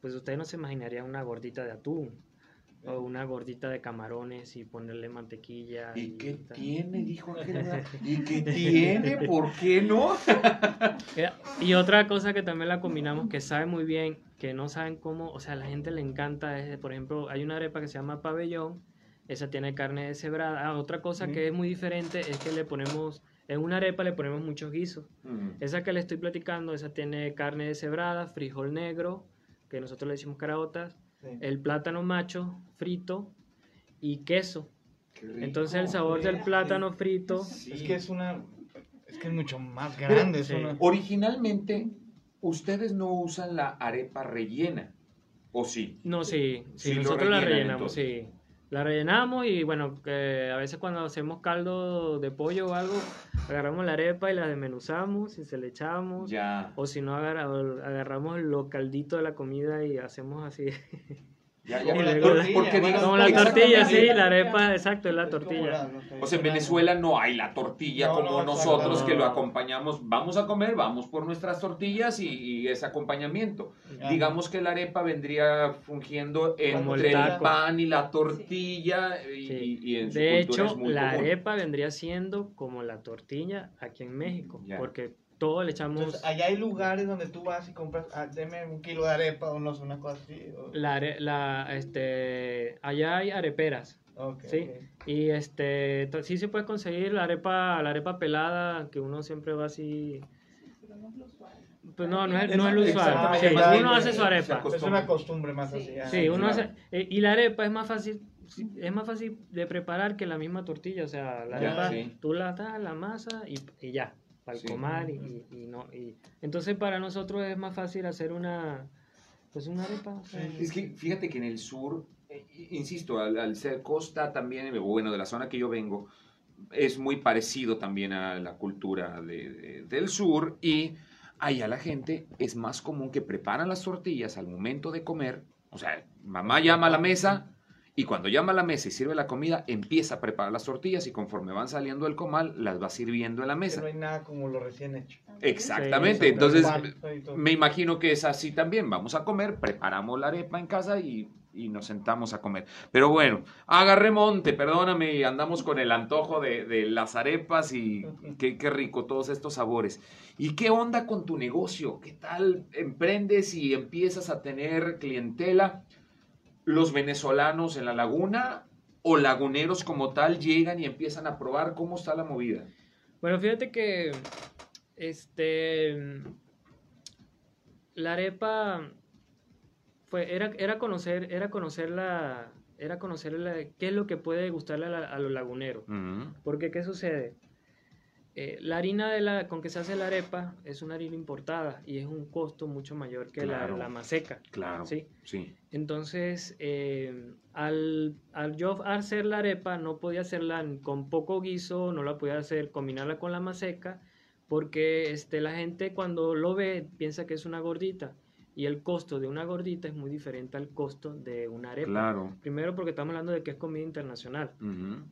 Speaker 3: Pues ustedes no se imaginarían una gordita de atún o una gordita de camarones y ponerle mantequilla.
Speaker 1: ¿Y qué
Speaker 3: tal.
Speaker 1: tiene? Dijo Ángela. ¿Y qué tiene? ¿Por qué no?
Speaker 3: Y otra cosa que también la combinamos que sabe muy bien, que no saben cómo, o sea, a la gente le encanta, es, por ejemplo, hay una arepa que se llama pabellón, esa tiene carne deshebrada. Ah, otra cosa que es muy diferente es que le ponemos, en una arepa le ponemos muchos guisos. Esa que le estoy platicando, esa tiene carne deshebrada, frijol negro, que nosotros le decimos caraotas, el plátano macho frito y queso. Entonces el sabor del plátano frito...
Speaker 1: Sí.
Speaker 2: Es que es una. Es que es mucho más grande. es
Speaker 3: sí.
Speaker 2: una-
Speaker 1: Originalmente, ustedes no usan la arepa rellena, ¿o sí?
Speaker 3: No, sí, sí, nosotros la rellenamos,
Speaker 1: entonces.
Speaker 3: sí. La rellenamos y bueno, que a veces cuando hacemos caldo de pollo o algo, agarramos la arepa y la desmenuzamos y se le echamos.
Speaker 1: Ya.
Speaker 3: O si no, agarra- agarramos los calditos de la comida y hacemos así.
Speaker 1: Ya,
Speaker 2: Como
Speaker 1: ya.
Speaker 2: la
Speaker 1: Por-
Speaker 2: tortilla,
Speaker 1: porque
Speaker 2: bueno,
Speaker 1: digas-
Speaker 3: Como la tortilla, sí, la arepa, exacto, es la
Speaker 2: Es como
Speaker 3: tortilla.
Speaker 1: O sea, en. Venezuela no hay la tortilla
Speaker 2: No,
Speaker 1: como
Speaker 2: no,
Speaker 1: nosotros que lo acompañamos. Vamos a comer, vamos por nuestras tortillas y, y ese acompañamiento. Digamos que la arepa vendría fungiendo
Speaker 3: el
Speaker 1: entre el, pan y la tortilla y,
Speaker 3: Sí.
Speaker 1: y en su
Speaker 3: De hecho,
Speaker 1: es muy
Speaker 3: la
Speaker 1: común.
Speaker 3: arepa vendría siendo como la tortilla aquí en México, porque todo le echamos...
Speaker 2: Entonces, allá hay lugares donde tú vas y compras, ah, deme un kilo de arepa o no sé, una cosa así. o-
Speaker 3: La, are- la, este, allá hay areperas, sí, y este, sí se puede conseguir la arepa, la arepa pelada, que uno siempre va así, pues no, no es, no es lo usual, sí, uno hace su arepa.
Speaker 2: Es una costumbre más
Speaker 4: Sí.
Speaker 2: así. ah,
Speaker 3: sí, uno hace, y la arepa es más fácil, es más fácil de preparar que la misma tortilla, o sea, la
Speaker 1: Ya,
Speaker 3: arepa,
Speaker 1: sí.
Speaker 3: tú la das la masa y, y ya, el
Speaker 1: Sí.
Speaker 3: y- y no, y entonces para nosotros es más fácil hacer una, pues una arepa, o sea,
Speaker 1: Es que fíjate que en el sur, eh, insisto, al, al ser costa también, eh, bueno, de la zona que yo vengo, es muy parecido también a la cultura de- de- del sur y allá la gente es más común que preparan las tortillas al momento de comer, o sea, mamá llama a la mesa y cuando llama a la mesa y sirve la comida, empieza a preparar las tortillas y conforme van saliendo del comal, las va sirviendo en la
Speaker 2: Que
Speaker 1: mesa.
Speaker 2: no hay nada como lo recién hecho.
Speaker 1: Exactamente,
Speaker 3: Sí,
Speaker 1: entonces me imagino que es así también. Vamos a comer, preparamos la arepa en casa y, y nos sentamos a comer. Pero bueno, agarré monte, perdóname, y andamos con el antojo de, de las arepas y qué, qué rico todos estos sabores. ¿Y qué onda con tu negocio? ¿Qué tal emprendes y empiezas a tener clientela? ¿Los venezolanos en la laguna o laguneros como tal llegan y empiezan a probar cómo está la movida?
Speaker 3: Bueno, fíjate que este la arepa fue era, era conocer era conocer la era conocer la- qué es lo que puede gustarle a, la- a los laguneros. Porque qué sucede? Eh, la harina de la, con que se hace la arepa es una harina importada y es un costo mucho mayor que la-
Speaker 1: Claro.
Speaker 3: la, maseca.
Speaker 1: Claro,
Speaker 3: Sí.
Speaker 1: sí.
Speaker 3: Entonces, eh, al, al yo hacer la arepa, no podía hacerla con poco guiso, no la podía hacer, combinarla con la maseca, porque este, la gente cuando lo ve piensa que es una gordita. Y el costo de una gordita es muy diferente al costo de una arepa.
Speaker 1: Claro.
Speaker 3: Primero porque estamos hablando de que es comida internacional.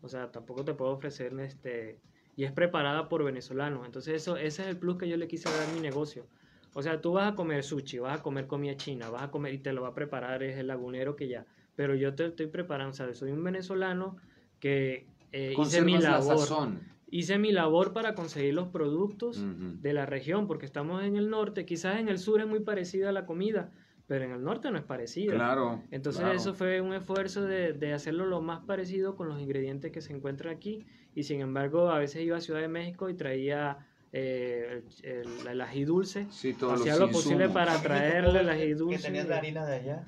Speaker 3: O sea, tampoco te puedo ofrecer este... Y es preparada por venezolanos. Entonces eso, ese es el plus que yo le quise dar a mi negocio. O sea, tú vas a comer sushi, vas a comer comida china, vas a comer y te lo va a preparar es el lagunero que ya. Pero yo te estoy preparando, sea, soy un venezolano que eh, hice mi
Speaker 1: la
Speaker 3: labor.
Speaker 1: sazón.
Speaker 3: Hice mi labor para conseguir los productos de la región, porque estamos en el norte. Quizás en el sur es muy parecida la comida, pero en el norte no es parecida.
Speaker 1: Claro.
Speaker 3: Entonces
Speaker 1: claro.
Speaker 3: eso fue un esfuerzo de, de hacerlo lo más parecido con los ingredientes que se encuentran aquí y sin embargo a veces iba a Ciudad de México y traía eh, el, el- el ají dulce.
Speaker 1: Sí, todos
Speaker 3: Hacía
Speaker 1: los
Speaker 3: lo posible para traerle el ají
Speaker 2: Que
Speaker 3: dulce.
Speaker 2: tenías la harina de allá.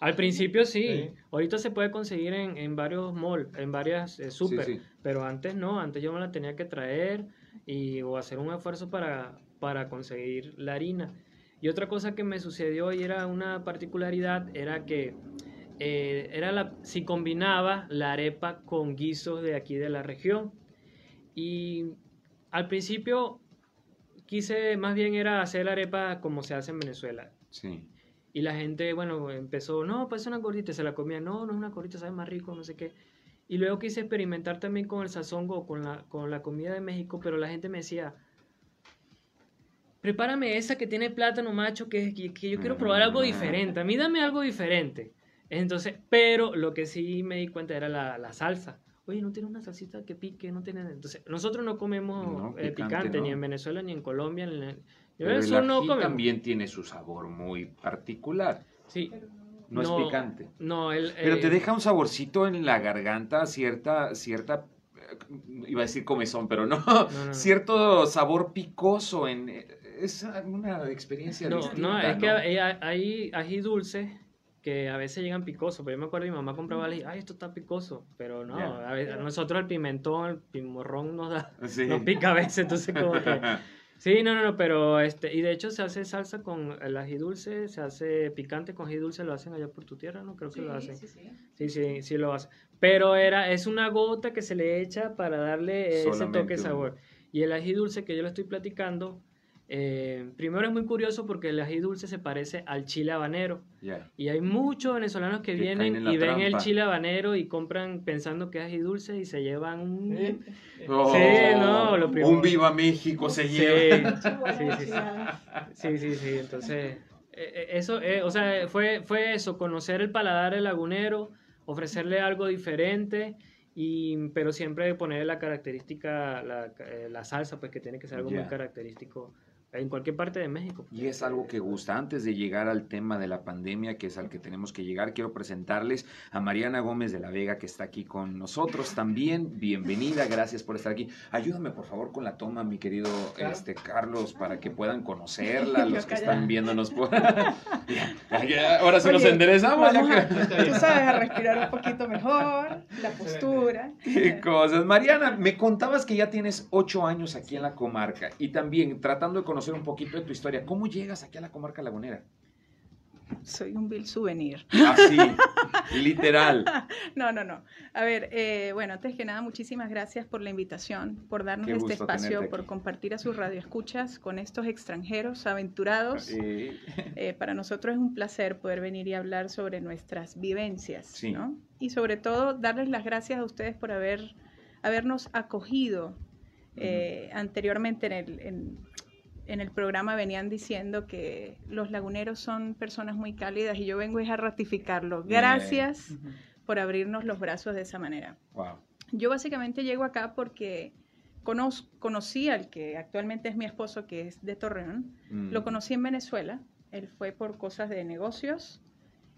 Speaker 3: Al principio sí.
Speaker 2: Sí.
Speaker 3: ahorita se puede conseguir en, en varios malls, en varias eh, super,
Speaker 1: sí.
Speaker 3: pero antes no, antes yo me la tenía que traer y o hacer un esfuerzo para, para conseguir la harina. Y otra cosa que me sucedió y era una particularidad era que eh, era la, si combinaba la arepa con guisos de aquí de la región. Y al principio quise, más bien era hacer la arepa como se hace en Venezuela.
Speaker 1: Sí.
Speaker 3: Y la gente, bueno, empezó, no, pues es una gordita, se la comía, no, no es una gordita, sabe más rico, no sé qué. Y luego quise experimentar también con el sazongo, con la, con la comida de México, pero la gente me decía, prepárame esa que tiene plátano macho, que, que, que yo quiero probar algo diferente, a mí dame algo diferente. Entonces, pero lo que sí me di cuenta era la, la salsa. Oye, no tiene una salsita que pique, no tiene... Entonces, nosotros no comemos
Speaker 1: No,
Speaker 3: eh,
Speaker 1: picante,
Speaker 3: ni en Venezuela, ni en Colombia, ni en...
Speaker 1: Pero
Speaker 3: el sur no comemos.
Speaker 1: también tiene su sabor muy particular.
Speaker 3: Sí,
Speaker 1: No,
Speaker 3: No,
Speaker 1: es picante.
Speaker 3: no, el...
Speaker 1: Pero te
Speaker 3: eh,
Speaker 1: deja un saborcito en la garganta, cierta, cierta, eh, iba a decir comezón, pero no,
Speaker 3: no, no.
Speaker 1: cierto sabor picoso en, es una experiencia
Speaker 3: No,
Speaker 1: distinta,
Speaker 3: no, es que hay, hay ají dulce que a veces llegan picosos, pero yo me acuerdo mi mamá compraba ají, ay, esto está picoso, pero no,
Speaker 1: Ya.
Speaker 3: a veces- a nosotros el pimentón, el pimorrón nos da,
Speaker 1: Sí.
Speaker 3: nos pica a veces, entonces como que Sí, no, no, no, pero este, y de hecho se hace salsa con el ají dulce, se hace picante con ají dulce, lo hacen allá por tu tierra, ¿no? Creo que lo hacen.
Speaker 4: Sí, sí, sí.
Speaker 3: Sí, sí, sí lo hacen. Pero era, es una gota que se le echa para darle ese
Speaker 1: Solamente
Speaker 3: toque
Speaker 1: un-
Speaker 3: sabor. Y el ají dulce que yo le estoy platicando, eh, primero es muy curioso porque el ají dulce se parece al chile habanero. Y hay muchos venezolanos que,
Speaker 1: Que
Speaker 3: vienen y ven el chile habanero y compran pensando que es ají dulce y se llevan un...
Speaker 2: Sí.
Speaker 1: Oh,
Speaker 3: no, lo primero-
Speaker 1: Un Viva México se
Speaker 3: Sí,
Speaker 1: lleva.
Speaker 3: sí, sí, sí. Sí, sí, sí. Entonces, eh, eh, eso, eh, o sea, fue, fue eso, conocer el paladar del lagunero, ofrecerle algo diferente, y, pero siempre ponerle la característica, la, eh, la salsa, pues que tiene que ser algo muy característico en cualquier parte de México.
Speaker 1: Y es algo que gusta. Antes de llegar al tema de la pandemia, que es al que tenemos que llegar, quiero presentarles a Mariana Gómez de la Vega, que está aquí con nosotros también. Bienvenida, gracias por estar aquí. Ayúdame, por favor, con la toma, mi querido este, Carlos, para que puedan conocerla, los que están viéndonos por... Ahora sí nos
Speaker 4: Oye,
Speaker 1: enderezamos. ya
Speaker 4: Vamos a,
Speaker 1: que-
Speaker 4: tú sabes, a respirar un poquito mejor, la postura.
Speaker 1: Qué cosas. Mariana, me contabas que ya tienes ocho años aquí en la comarca y también tratando de conocer un poquito de tu historia. ¿Cómo llegas aquí a la comarca lagunera?
Speaker 4: Soy un vil souvenir.
Speaker 1: Así, literal.
Speaker 4: No, no, no. A ver, eh, bueno, antes que nada, muchísimas gracias por la invitación, por darnos
Speaker 1: Qué
Speaker 4: este espacio, por compartir a sus radioescuchas con estos extranjeros aventurados.
Speaker 1: Eh,
Speaker 4: Eh, para nosotros es un placer poder venir y hablar sobre nuestras vivencias,
Speaker 1: Sí.
Speaker 4: ¿no? Y sobre todo darles las gracias a ustedes por haber, habernos acogido. Eh, Anteriormente en el, en, en el programa venían diciendo que los laguneros son personas muy cálidas y yo vengo a ratificarlo. Gracias por abrirnos los brazos de esa manera.
Speaker 1: wow.
Speaker 4: Yo básicamente llego acá porque conoz- conocí al que actualmente es mi esposo, que es de Torreón.
Speaker 1: Mm.
Speaker 4: Lo conocí en Venezuela, él fue por cosas de negocios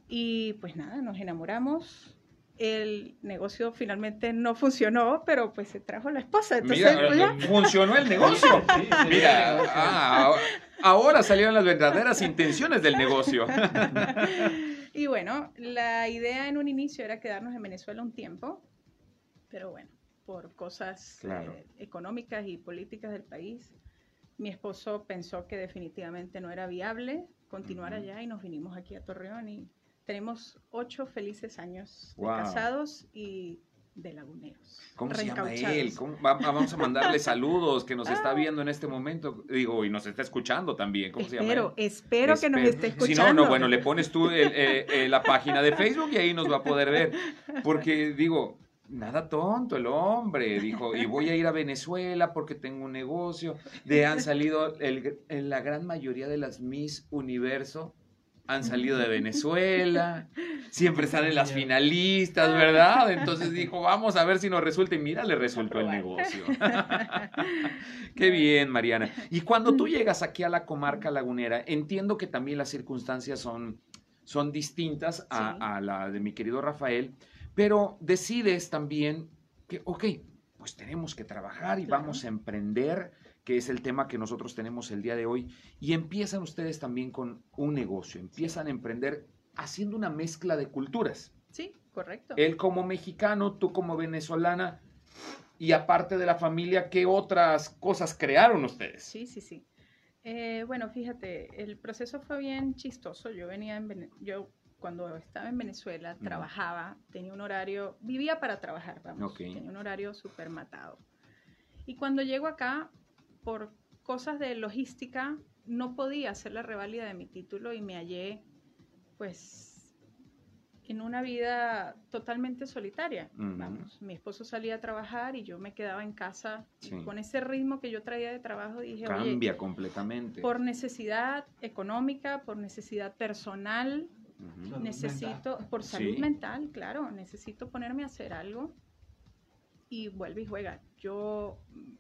Speaker 4: y pues nada, nos enamoramos. El negocio finalmente no funcionó, pero pues se trajo la esposa. Entonces,
Speaker 1: Mira,
Speaker 4: pues,
Speaker 1: funcionó el negocio.
Speaker 2: Sí, sí,
Speaker 1: Mira,
Speaker 2: sí.
Speaker 1: ah, ahora salieron las verdaderas intenciones del negocio.
Speaker 4: y bueno, la idea en un inicio era quedarnos en Venezuela un tiempo, pero bueno, por cosas
Speaker 1: Claro.
Speaker 4: eh, económicas y políticas del país, mi esposo pensó que definitivamente no era viable continuar
Speaker 1: Ujú.
Speaker 4: allá y nos vinimos aquí a Torreón y tenemos ocho felices años de
Speaker 1: Wow.
Speaker 4: casados y de laguneros.
Speaker 1: ¿Cómo se llama él? ¿Cómo- va- vamos a mandarle saludos, que nos está
Speaker 4: Ah.
Speaker 1: viendo en este momento. Digo, y nos está escuchando también. ¿Cómo se llama él?
Speaker 4: Espero, espero que nos
Speaker 1: Espero.
Speaker 4: esté
Speaker 1: Si
Speaker 4: escuchando.
Speaker 1: no, no, bueno, le pones tú el- eh, eh, la página de Facebook y ahí nos va a poder ver. Porque digo, nada tonto el hombre, dijo, y voy a ir a Venezuela porque tengo un negocio. De han salido, el- en la gran mayoría de las Miss Universo han salido de Venezuela, siempre salen las finalistas, ¿verdad? Entonces dijo, vamos a ver si nos resulta, y mira, le resultó el negocio. Qué bien, Mariana. Y cuando tú llegas aquí a la comarca lagunera, entiendo que también las circunstancias son, son distintas a,
Speaker 4: Sí.
Speaker 1: a la de mi querido Rafael, pero decides también que, ok, pues tenemos que trabajar y
Speaker 4: Claro.
Speaker 1: vamos a emprender, que es el tema que nosotros tenemos el día de hoy, y empiezan ustedes también con un negocio, empiezan a emprender haciendo una mezcla de culturas.
Speaker 4: Sí, correcto.
Speaker 1: Él como mexicano, tú como venezolana, y aparte de la familia, ¿qué otras cosas crearon ustedes?
Speaker 4: Sí, sí, sí. Eh, bueno, fíjate, el proceso fue bien chistoso. Yo venía en Vene- yo cuando estaba en Venezuela trabajaba, tenía un horario, vivía para trabajar, vamos,
Speaker 1: Ok.
Speaker 4: tenía un horario súper matado. Y cuando llego acá, por cosas de logística, no podía hacer la reválida de mi título y me hallé, pues, en una vida totalmente solitaria. Vamos, mi esposo salía a trabajar y yo me quedaba en casa
Speaker 1: Sí.
Speaker 4: con ese ritmo que yo traía de trabajo dije, oye,
Speaker 1: Cambia completamente.
Speaker 4: por necesidad económica, por necesidad personal, necesito, por salud
Speaker 1: Sí.
Speaker 4: mental, claro, necesito ponerme a hacer algo y vuelve y juega. Yo,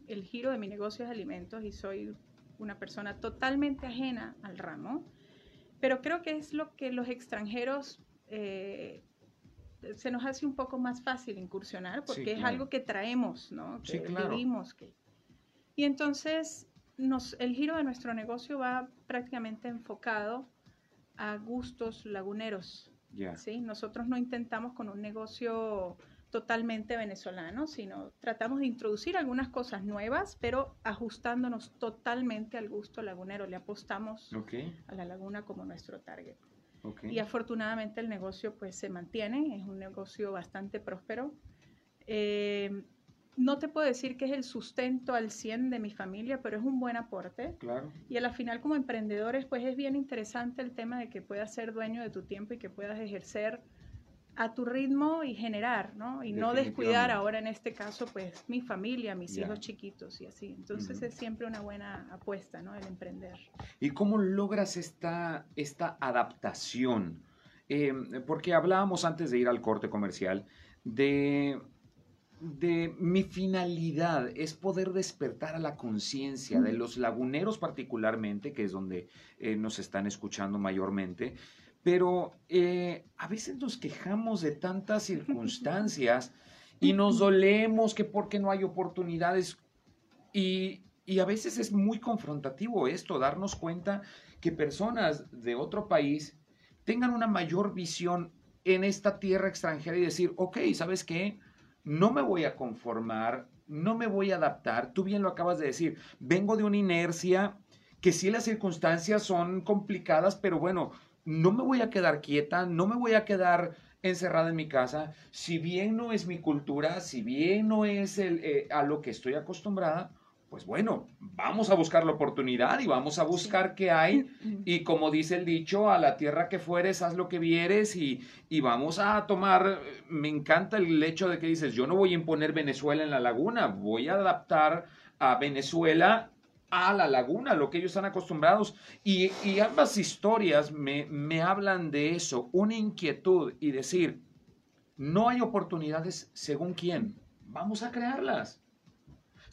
Speaker 4: el giro de mi negocio es alimentos y soy una persona totalmente ajena al ramo, pero creo que es lo que los extranjeros eh, se nos hace un poco más fácil incursionar porque
Speaker 1: Sí,
Speaker 4: es
Speaker 1: claro.
Speaker 4: algo que traemos, ¿no? Que
Speaker 1: Sí, claro.
Speaker 4: vivimos, que y entonces nos, el giro de nuestro negocio va prácticamente enfocado a gustos laguneros.
Speaker 1: Ya.
Speaker 4: ¿sí? Nosotros no intentamos con un negocio totalmente venezolano, sino tratamos de introducir algunas cosas nuevas, pero ajustándonos totalmente al gusto lagunero. Le apostamos a la laguna como nuestro target. Y afortunadamente el negocio pues se mantiene, es un negocio bastante próspero. Eh, no te puedo decir que es el sustento al 100 de mi familia, pero es un buen aporte.
Speaker 1: Claro.
Speaker 4: Y a la final como emprendedores, pues es bien interesante el tema de que puedas ser dueño de tu tiempo y que puedas ejercer a tu ritmo y generar, ¿no? Y no descuidar ahora en este caso, pues mi familia, mis hijos chiquitos y así. Entonces es siempre una buena apuesta, ¿no? El emprender.
Speaker 1: ¿Y cómo logras esta, esta adaptación? Em, porque hablábamos antes de ir al corte comercial de de mi finalidad es poder despertar a la conciencia de los laguneros particularmente, que es donde eh, nos están escuchando mayormente, pero eh, a veces nos quejamos de tantas circunstancias y nos dolemos que porque no hay oportunidades y, y a veces es muy confrontativo esto, darnos cuenta que personas de otro país tengan una mayor visión en esta tierra extranjera y decir, ok, ¿sabes qué? no me voy a conformar, no me voy a adaptar. Tú bien lo acabas de decir, vengo de una inercia que sí las circunstancias son complicadas, pero bueno, no me voy a quedar quieta, no me voy a quedar encerrada en mi casa. Si bien no es mi cultura, si bien no es el, eh, a lo que estoy acostumbrada, pues bueno, vamos a buscar la oportunidad y vamos a buscar qué hay. Y como dice el dicho, a la tierra que fueres, haz lo que vieres y, y, vamos a tomar, me encanta el hecho de que dices, yo no voy a imponer Venezuela en la laguna, voy a adaptar a Venezuela a la laguna, lo que ellos están acostumbrados. Y, ambas historias me, me hablan de eso, una inquietud y decir, no hay oportunidades según quién, vamos a crearlas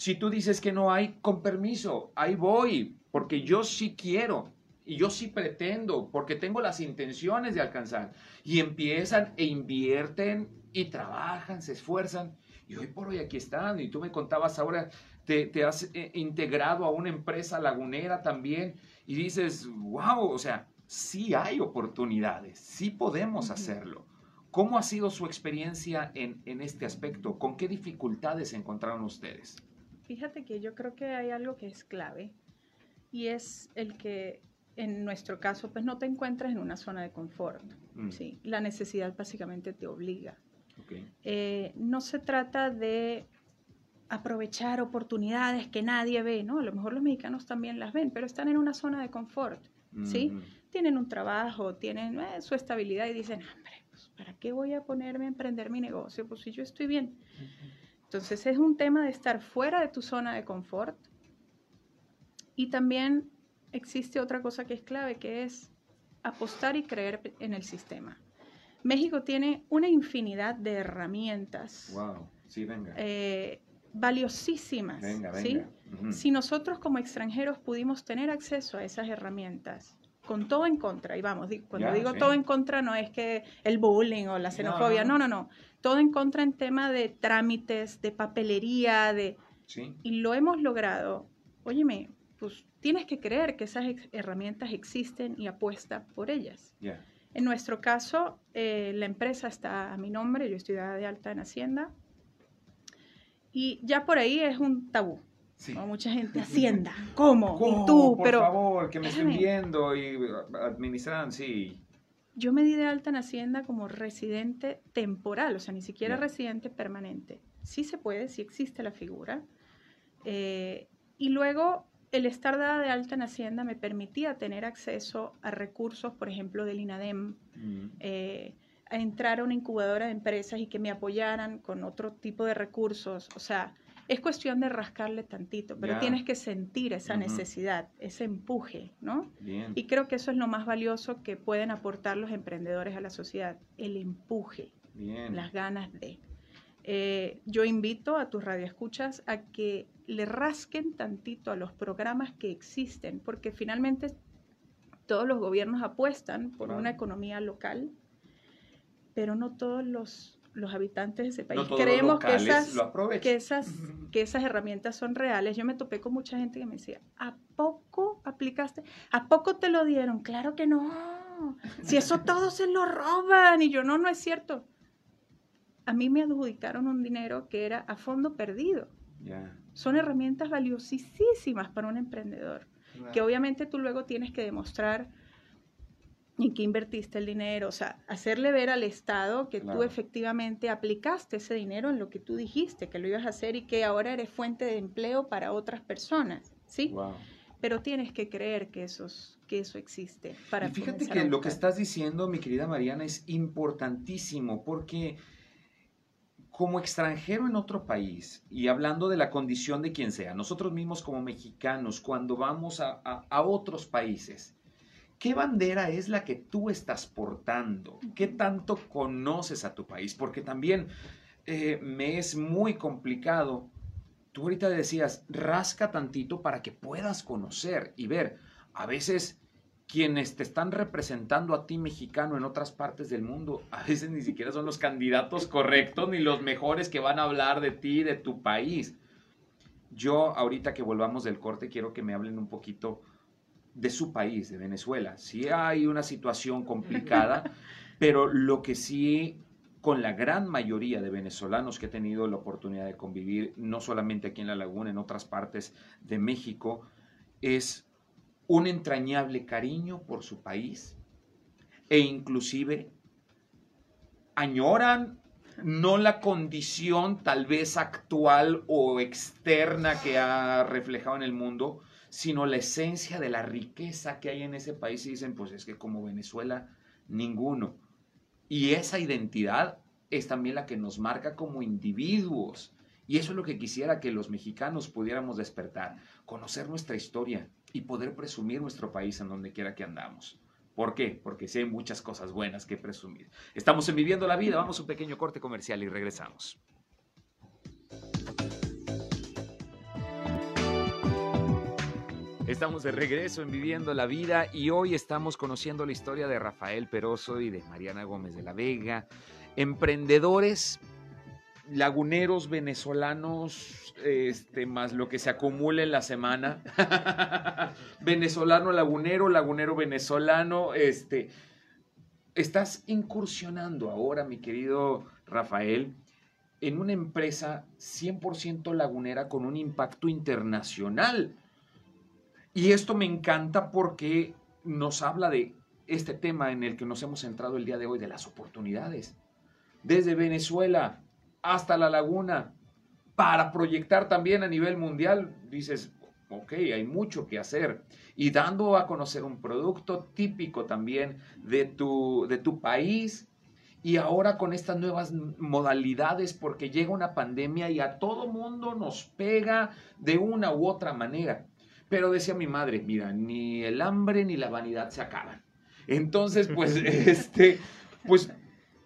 Speaker 1: si tú dices que no hay, con permiso, ahí voy, porque yo sí quiero y yo sí pretendo, porque tengo las intenciones de alcanzar. Y empiezan e invierten y trabajan, se esfuerzan. Y hoy por hoy aquí están. Y tú me contabas ahora, te, has eh, integrado a una empresa lagunera también. Y dices, wow, o sea, sí hay oportunidades, sí podemos hacerlo. ¿Cómo ha sido su experiencia en, en este aspecto? ¿Con qué dificultades encontraron ustedes?
Speaker 4: Fíjate que yo creo que hay algo que es clave y es el que en nuestro caso pues no te encuentras en una zona de confort. Mm. ¿sí? La necesidad básicamente te obliga. Eh, no se trata de aprovechar oportunidades que nadie ve, ¿no? A lo mejor los mexicanos también las ven, pero están en una zona de confort, ¿sí? Tienen un trabajo, tienen eh, su estabilidad y dicen, hombre, pues, ¿para qué voy a ponerme a emprender mi negocio? Pues si yo estoy bien. Entonces es un tema de estar fuera de tu zona de confort. Y también existe otra cosa que es clave, que es apostar y creer en el sistema. México tiene una infinidad de herramientas.
Speaker 1: Wow, sí, venga.
Speaker 4: Eh, valiosísimas.
Speaker 1: Venga,
Speaker 4: venga. Si nosotros como extranjeros pudimos tener acceso a esas herramientas, con todo en contra, y vamos, cuando digo todo en contra no es que el bullying o la xenofobia, no, no, no todo en contra en tema de trámites, de papelería, de... Y lo hemos logrado. Óyeme, pues tienes que creer que esas herramientas existen y apuesta por ellas. En nuestro caso, eh, la empresa está a mi nombre, yo estoy de alta en Hacienda. Y ya por ahí es un tabú. Sí. Mucha gente, Hacienda, ¿cómo? ¿Y tú?
Speaker 1: Por favor, que me estén viendo y administran, sí
Speaker 4: yo me di de alta en Hacienda como residente temporal, o sea, ni siquiera residente permanente. Sí se puede, sí existe la figura. Eh, y luego el estar dada de alta en Hacienda me permitía tener acceso a recursos, por ejemplo, del INADEM, eh, a entrar a una incubadora de empresas y que me apoyaran con otro tipo de recursos. O sea, es cuestión de rascarle tantito, pero tienes que sentir esa necesidad, ese empuje, ¿no? Y creo que eso es lo más valioso que pueden aportar los emprendedores a la sociedad, el empuje, las ganas de. Eh, yo invito a tus radioescuchas a que le rasquen tantito a los programas que existen, porque finalmente todos los gobiernos apuestan por una economía local, pero no todos los los habitantes de ese país creemos que esas, que, esas, que esas herramientas son reales. Yo me topé con mucha gente que me decía, ¿a poco aplicaste? ¿A poco te lo dieron? Claro que no. Si eso todos se lo roban. Y yo, no, no es cierto. a mí me adjudicaron un dinero que era a fondo perdido. Son herramientas valiosísimas para un emprendedor, que obviamente tú luego tienes que demostrar en qué invertiste el dinero, o sea, hacerle ver al Estado que
Speaker 1: Claro.
Speaker 4: tú efectivamente aplicaste ese dinero en lo que tú dijiste que lo ibas a hacer y que ahora eres fuente de empleo para otras personas, ¿sí?
Speaker 1: Wow.
Speaker 4: Pero tienes que creer que, esos, que eso existe para
Speaker 1: Y fíjate que lo que estás diciendo, mi querida Mariana, es importantísimo porque como extranjero en otro país y hablando de la condición de quien sea, nosotros mismos como mexicanos, cuando vamos a, a- a otros países, ¿qué bandera es la que tú estás portando? ¿Qué tanto conoces a tu país? Porque también eh, me es muy complicado. Tú ahorita decías, rasca tantito para que puedas conocer y ver. A veces quienes te están representando a ti mexicano en otras partes del mundo, a veces ni siquiera son los candidatos correctos ni los mejores que van a hablar de ti, de tu país. Yo ahorita que volvamos del corte quiero que me hablen un poquito de su país, de Venezuela. Sí hay una situación complicada, pero lo que sí con la gran mayoría de venezolanos que he tenido la oportunidad de convivir, no solamente aquí en La Laguna, en otras partes de México, es un entrañable cariño por su país e inclusive añoran no la condición tal vez actual o externa que ha reflejado en el mundo, sino la esencia de la riqueza que hay en ese país y dicen, pues es que como Venezuela, ninguno. Y esa identidad es también la que nos marca como individuos. Y eso es lo que quisiera que los mexicanos pudiéramos despertar, conocer nuestra historia y poder presumir nuestro país en donde quiera que andamos. ¿Por qué? Porque sí hay muchas cosas buenas que presumir. Estamos en Viviendo la Vida, vamos a un pequeño corte comercial y regresamos. Estamos de regreso en Viviendo la Vida y hoy estamos conociendo la historia de Rafael Peroso y de Mariana Gómez de la Vega, emprendedores laguneros venezolanos, este, más lo que se acumula en la semana. venezolano lagunero, lagunero venezolano, este. Estás incursionando ahora, mi querido Rafael, en una empresa 100% lagunera con un impacto internacional. Y esto me encanta porque nos habla de este tema en el que nos hemos centrado el día de hoy, de las oportunidades. Desde Venezuela hasta la laguna, para proyectar también a nivel mundial, dices, ok, hay mucho que hacer. Y dando a conocer un producto típico también de tu, de tu país. Y ahora con estas nuevas modalidades, porque llega una pandemia y a todo mundo nos pega de una u otra manera. Pero decía mi madre, mira, ni el hambre ni la vanidad se acaban. Entonces, pues, este, pues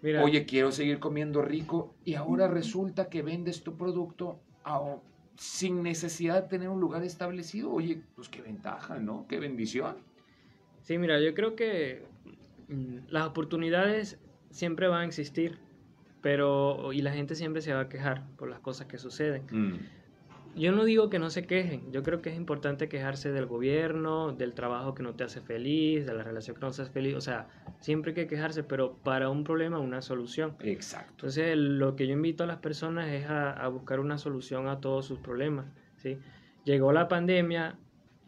Speaker 3: Mira,
Speaker 1: Oye, quiero seguir comiendo rico y ahora resulta que vendes tu producto a- sin necesidad de tener un lugar establecido. Oye, pues qué ventaja, ¿no? Qué bendición.
Speaker 3: Sí, mira, yo creo que mm, las oportunidades siempre van a existir, pero y la gente siempre se va a quejar por las cosas que suceden.
Speaker 1: Mm,
Speaker 3: Yo no digo que no se quejen, yo creo que es importante quejarse del gobierno, del trabajo que no te hace feliz, de la relación que no te hace feliz, o sea, siempre hay que quejarse, pero para un problema una solución.
Speaker 1: Exacto.
Speaker 3: Entonces, lo que yo invito a las personas es a, a buscar una solución a todos sus problemas, ¿sí? Llegó la pandemia,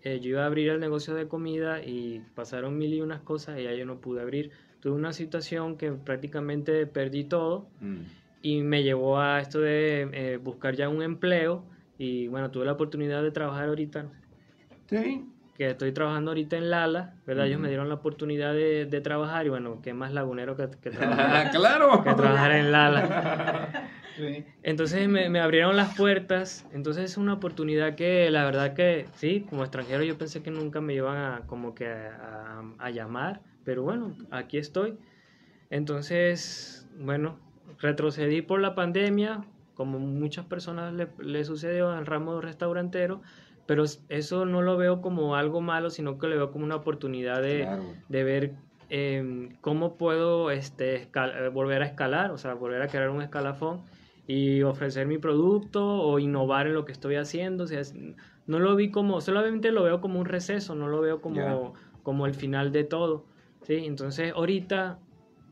Speaker 3: eh, yo iba a abrir el negocio de comida y pasaron mil y unas cosas y ya yo no pude abrir. Tuve una situación que prácticamente perdí todo
Speaker 1: Mm,
Speaker 3: y me llevó a esto de eh, buscar ya un empleo y bueno, tuve la oportunidad de trabajar ahorita,
Speaker 1: Sí.
Speaker 3: que estoy trabajando ahorita en Lala, ¿verdad? Ellos
Speaker 1: Ujú.
Speaker 3: me dieron la oportunidad de, de trabajar y bueno, qué más lagunero que, que trabajar,
Speaker 1: claro.
Speaker 3: que trabajar en Lala.
Speaker 2: Sí.
Speaker 3: Entonces me, me abrieron las puertas, entonces es una oportunidad que la verdad que sí, como extranjero yo pensé que nunca me iban a como que a, a- a llamar, pero bueno, aquí estoy. Entonces, bueno, retrocedí por la pandemia, como muchas personas le, le sucedió al ramo restaurantero, pero es- eso no lo veo como algo malo, sino que lo veo como una oportunidad de,
Speaker 1: Claro.
Speaker 3: de ver eh, cómo puedo este, escal- eh, volver a escalar, o sea, volver a crear un escalafón y ofrecer mi producto o innovar en lo que estoy haciendo. O sea, no lo vi como, solamente lo veo como un receso, no lo veo como,
Speaker 1: Ya.
Speaker 3: como el final de todo. ¿sí? Entonces, ahorita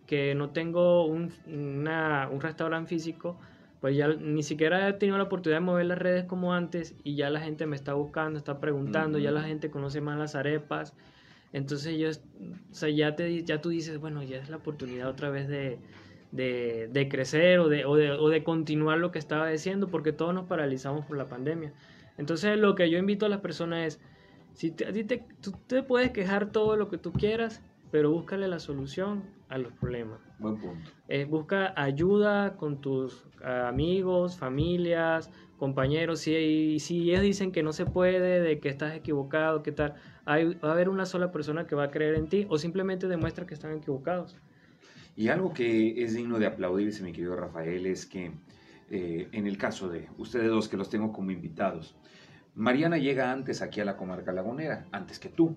Speaker 3: que no tengo un, una- un restaurante físico, pues ya ni siquiera he tenido la oportunidad de mover las redes como antes y ya la gente me está buscando, está preguntando, ya la gente conoce más las arepas. Entonces yo, o sea, ya, te, ya tú dices, bueno, ya es la oportunidad otra vez de, de, de crecer o de, o, de, o de continuar lo que estaba diciendo, porque todos nos paralizamos por la pandemia. Entonces lo que yo invito a las personas es, si te- a ti te, tú te puedes quejar todo lo que tú quieras, pero búscale la solución a los problemas.
Speaker 1: Buen punto.
Speaker 3: Eh, busca ayuda con tus ah, amigos, familias, compañeros. Si, si ellos dicen que no se puede, de que estás equivocado, que tal, hay, va a haber una sola persona que va a creer en ti o simplemente demuestra que están equivocados.
Speaker 1: Y algo que es digno de aplaudirse, mi querido Rafael, es que eh, en el caso de ustedes dos que los tengo como invitados, Mariana llega antes aquí a la comarca lagunera, antes que tú.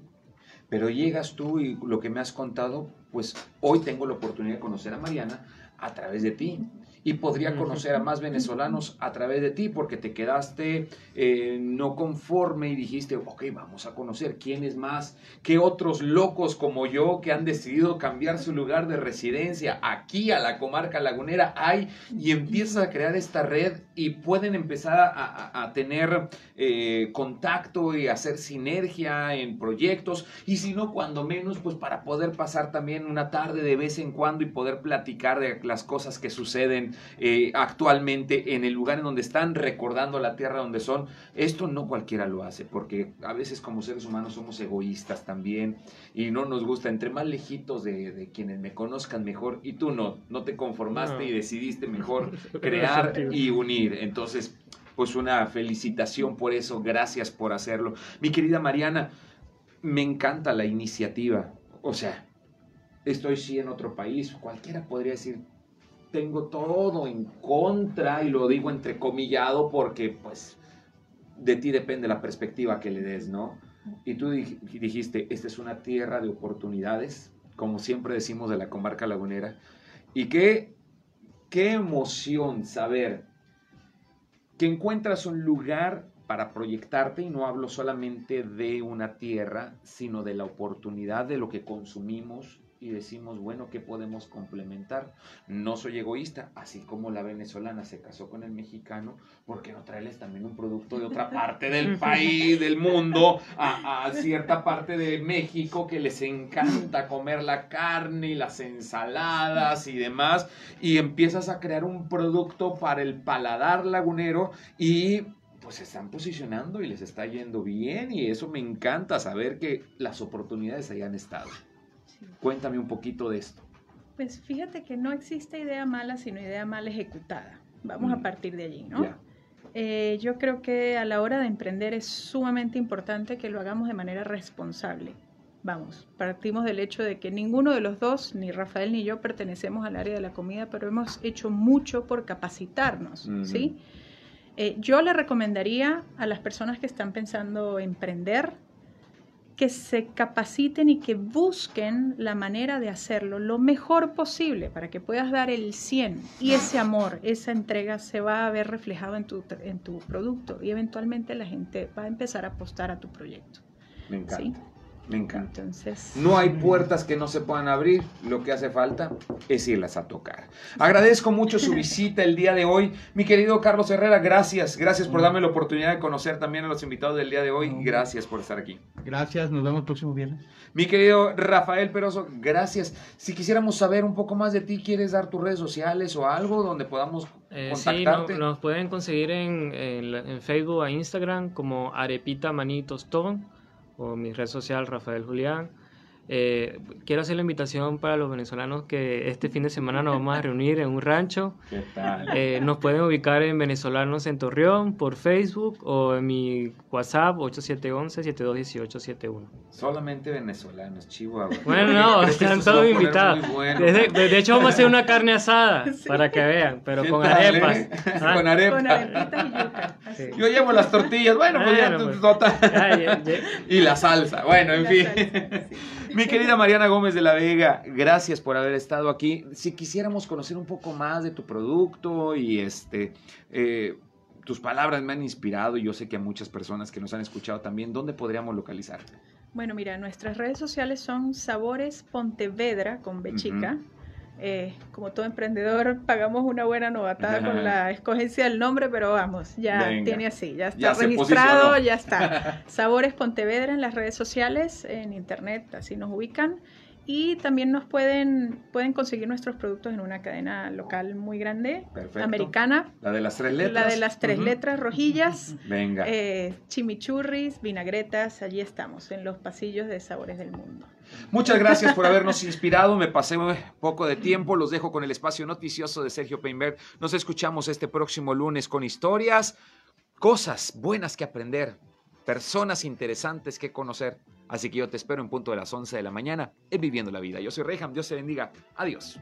Speaker 1: Pero llegas tú y lo que me has contado, pues hoy tengo la oportunidad de conocer a Mariana a través de ti. Y podría conocer a más venezolanos a través de ti porque te quedaste eh, no conforme y dijiste, ok, vamos a conocer quién es más, qué otros locos como yo que han decidido cambiar su lugar de residencia aquí a la comarca lagunera hay y empiezas a crear esta red y pueden empezar a, a- a tener eh, contacto y hacer sinergia en proyectos y si no, cuando menos, pues para poder pasar también una tarde de vez en cuando y poder platicar de las cosas que suceden eh, actualmente en el lugar en donde están, recordando la tierra donde son. Esto no cualquiera lo hace, porque a veces como seres humanos somos egoístas también y no nos gusta, entre más lejitos de, de quienes me conozcan mejor, y tú no, no te conformaste
Speaker 3: No.
Speaker 1: y decidiste mejor crear y unir. Entonces, pues una felicitación por eso, gracias por hacerlo. Mi querida Mariana, me encanta la iniciativa, o sea, estoy sí en otro país, cualquiera podría decir, tengo todo en contra, y lo digo entrecomillado porque pues de ti depende la perspectiva que le des, ¿no? Y tú dij- dijiste, esta es una tierra de oportunidades, como siempre decimos de la comarca lagunera, y qué, qué emoción saber que encuentras un lugar para proyectarte, y no hablo solamente de una tierra, sino de la oportunidad de lo que consumimos y decimos, bueno, ¿qué podemos complementar? No soy egoísta, así como la venezolana se casó con el mexicano, ¿por qué no traerles también un producto de otra parte del país, del mundo, a, a cierta parte de México que les encanta comer la carne y las ensaladas y demás? Y empiezas a crear un producto para el paladar lagunero y pues se están posicionando y les está yendo bien y eso me encanta saber que las oportunidades hayan estado.
Speaker 4: Sí.
Speaker 1: Cuéntame un poquito de esto.
Speaker 4: Pues fíjate que no existe idea mala, sino idea mal ejecutada. Vamos
Speaker 1: Mm.
Speaker 4: a partir de allí, ¿no? Eh, yo creo que a la hora de emprender es sumamente importante que lo hagamos de manera responsable. Vamos, partimos del hecho de que ninguno de los dos, ni Rafael ni yo, pertenecemos al área de la comida, pero hemos hecho mucho por capacitarnos. ¿sí? Eh, yo le recomendaría a las personas que están pensando emprender que se capaciten y que busquen la manera de hacerlo lo mejor posible para que puedas dar el 100 y ese amor, esa entrega se va a ver reflejado en tu, en tu producto y eventualmente la gente va a empezar a apostar a tu proyecto.
Speaker 1: Me encanta.
Speaker 4: ¿sí?
Speaker 1: Me encanta.
Speaker 4: Entonces,
Speaker 1: No hay puertas que no se puedan abrir, lo que hace falta es irlas a tocar. Agradezco mucho su visita el día de hoy. Mi querido Carlos Herrera, gracias. Gracias por darme la oportunidad de conocer también a los invitados del día de hoy. Gracias por estar aquí.
Speaker 2: Gracias, nos vemos el próximo viernes.
Speaker 1: Mi querido Rafael Peroso, gracias. Si quisiéramos saber un poco más de ti, ¿quieres dar tus redes sociales o algo donde podamos
Speaker 3: Eh, sí, no-
Speaker 1: contactarte?
Speaker 3: nos pueden conseguir en, en la- en Facebook e Instagram como Arepita Manitos Tostón o mi red social Rafael Julián. Eh, quiero hacer la invitación para los venezolanos que este fin de semana nos vamos a reunir en un rancho.
Speaker 1: ¿Qué tal?
Speaker 3: Eh, nos pueden ubicar en Venezolanos en Torreón por Facebook o en mi WhatsApp 8711-721871.
Speaker 1: Solamente venezolanos, Chihuahua.
Speaker 3: Bueno, no, están todos invitados.
Speaker 1: bueno.
Speaker 3: De, de hecho, vamos a hacer una carne asada para que vean, pero
Speaker 1: ¿Qué
Speaker 3: con
Speaker 1: tal,
Speaker 3: arepas.
Speaker 1: eh?
Speaker 3: Ah,
Speaker 1: Con arepa.
Speaker 4: con arepitas y yuca.
Speaker 3: Sí.
Speaker 1: Yo llevo las tortillas, bueno, pues ya tú-
Speaker 3: pues.
Speaker 1: total.
Speaker 3: ya, ya, ya.
Speaker 1: Y la salsa, bueno, en
Speaker 4: La
Speaker 1: fin.
Speaker 4: salsa, sí.
Speaker 1: Mi querida Mariana Gómez de la Vega, gracias por haber estado aquí. Si quisiéramos conocer un poco más de tu producto y este, eh, tus palabras me han inspirado y yo sé que a muchas personas que nos han escuchado también, ¿dónde podríamos localizarte?
Speaker 4: Bueno, mira, nuestras redes sociales son Sabores Pontevedra con B chica. Eh, como todo emprendedor, pagamos una buena novatada con la escogencia del nombre, pero vamos, ya tiene así, ya está registrado, ya está. Sabores Pontevedra en las redes sociales, en internet, así nos ubican. Y también nos pueden, pueden conseguir nuestros productos en una cadena local muy grande, americana.
Speaker 1: La de las tres letras.
Speaker 4: La de las tres letras rojillas.
Speaker 1: Venga.
Speaker 4: Eh, chimichurris, vinagretas, allí estamos, en los pasillos de Sabores del Mundo.
Speaker 1: Muchas gracias por habernos inspirado. Me pasé poco de tiempo. Los dejo con el espacio noticioso de Sergio Peinberg. Nos escuchamos este próximo lunes con historias, cosas buenas que aprender, personas interesantes que conocer. Así que yo te espero en punto de las 11 de la mañana en Viviendo la Vida. Yo soy Reyham, Dios te bendiga. Adiós.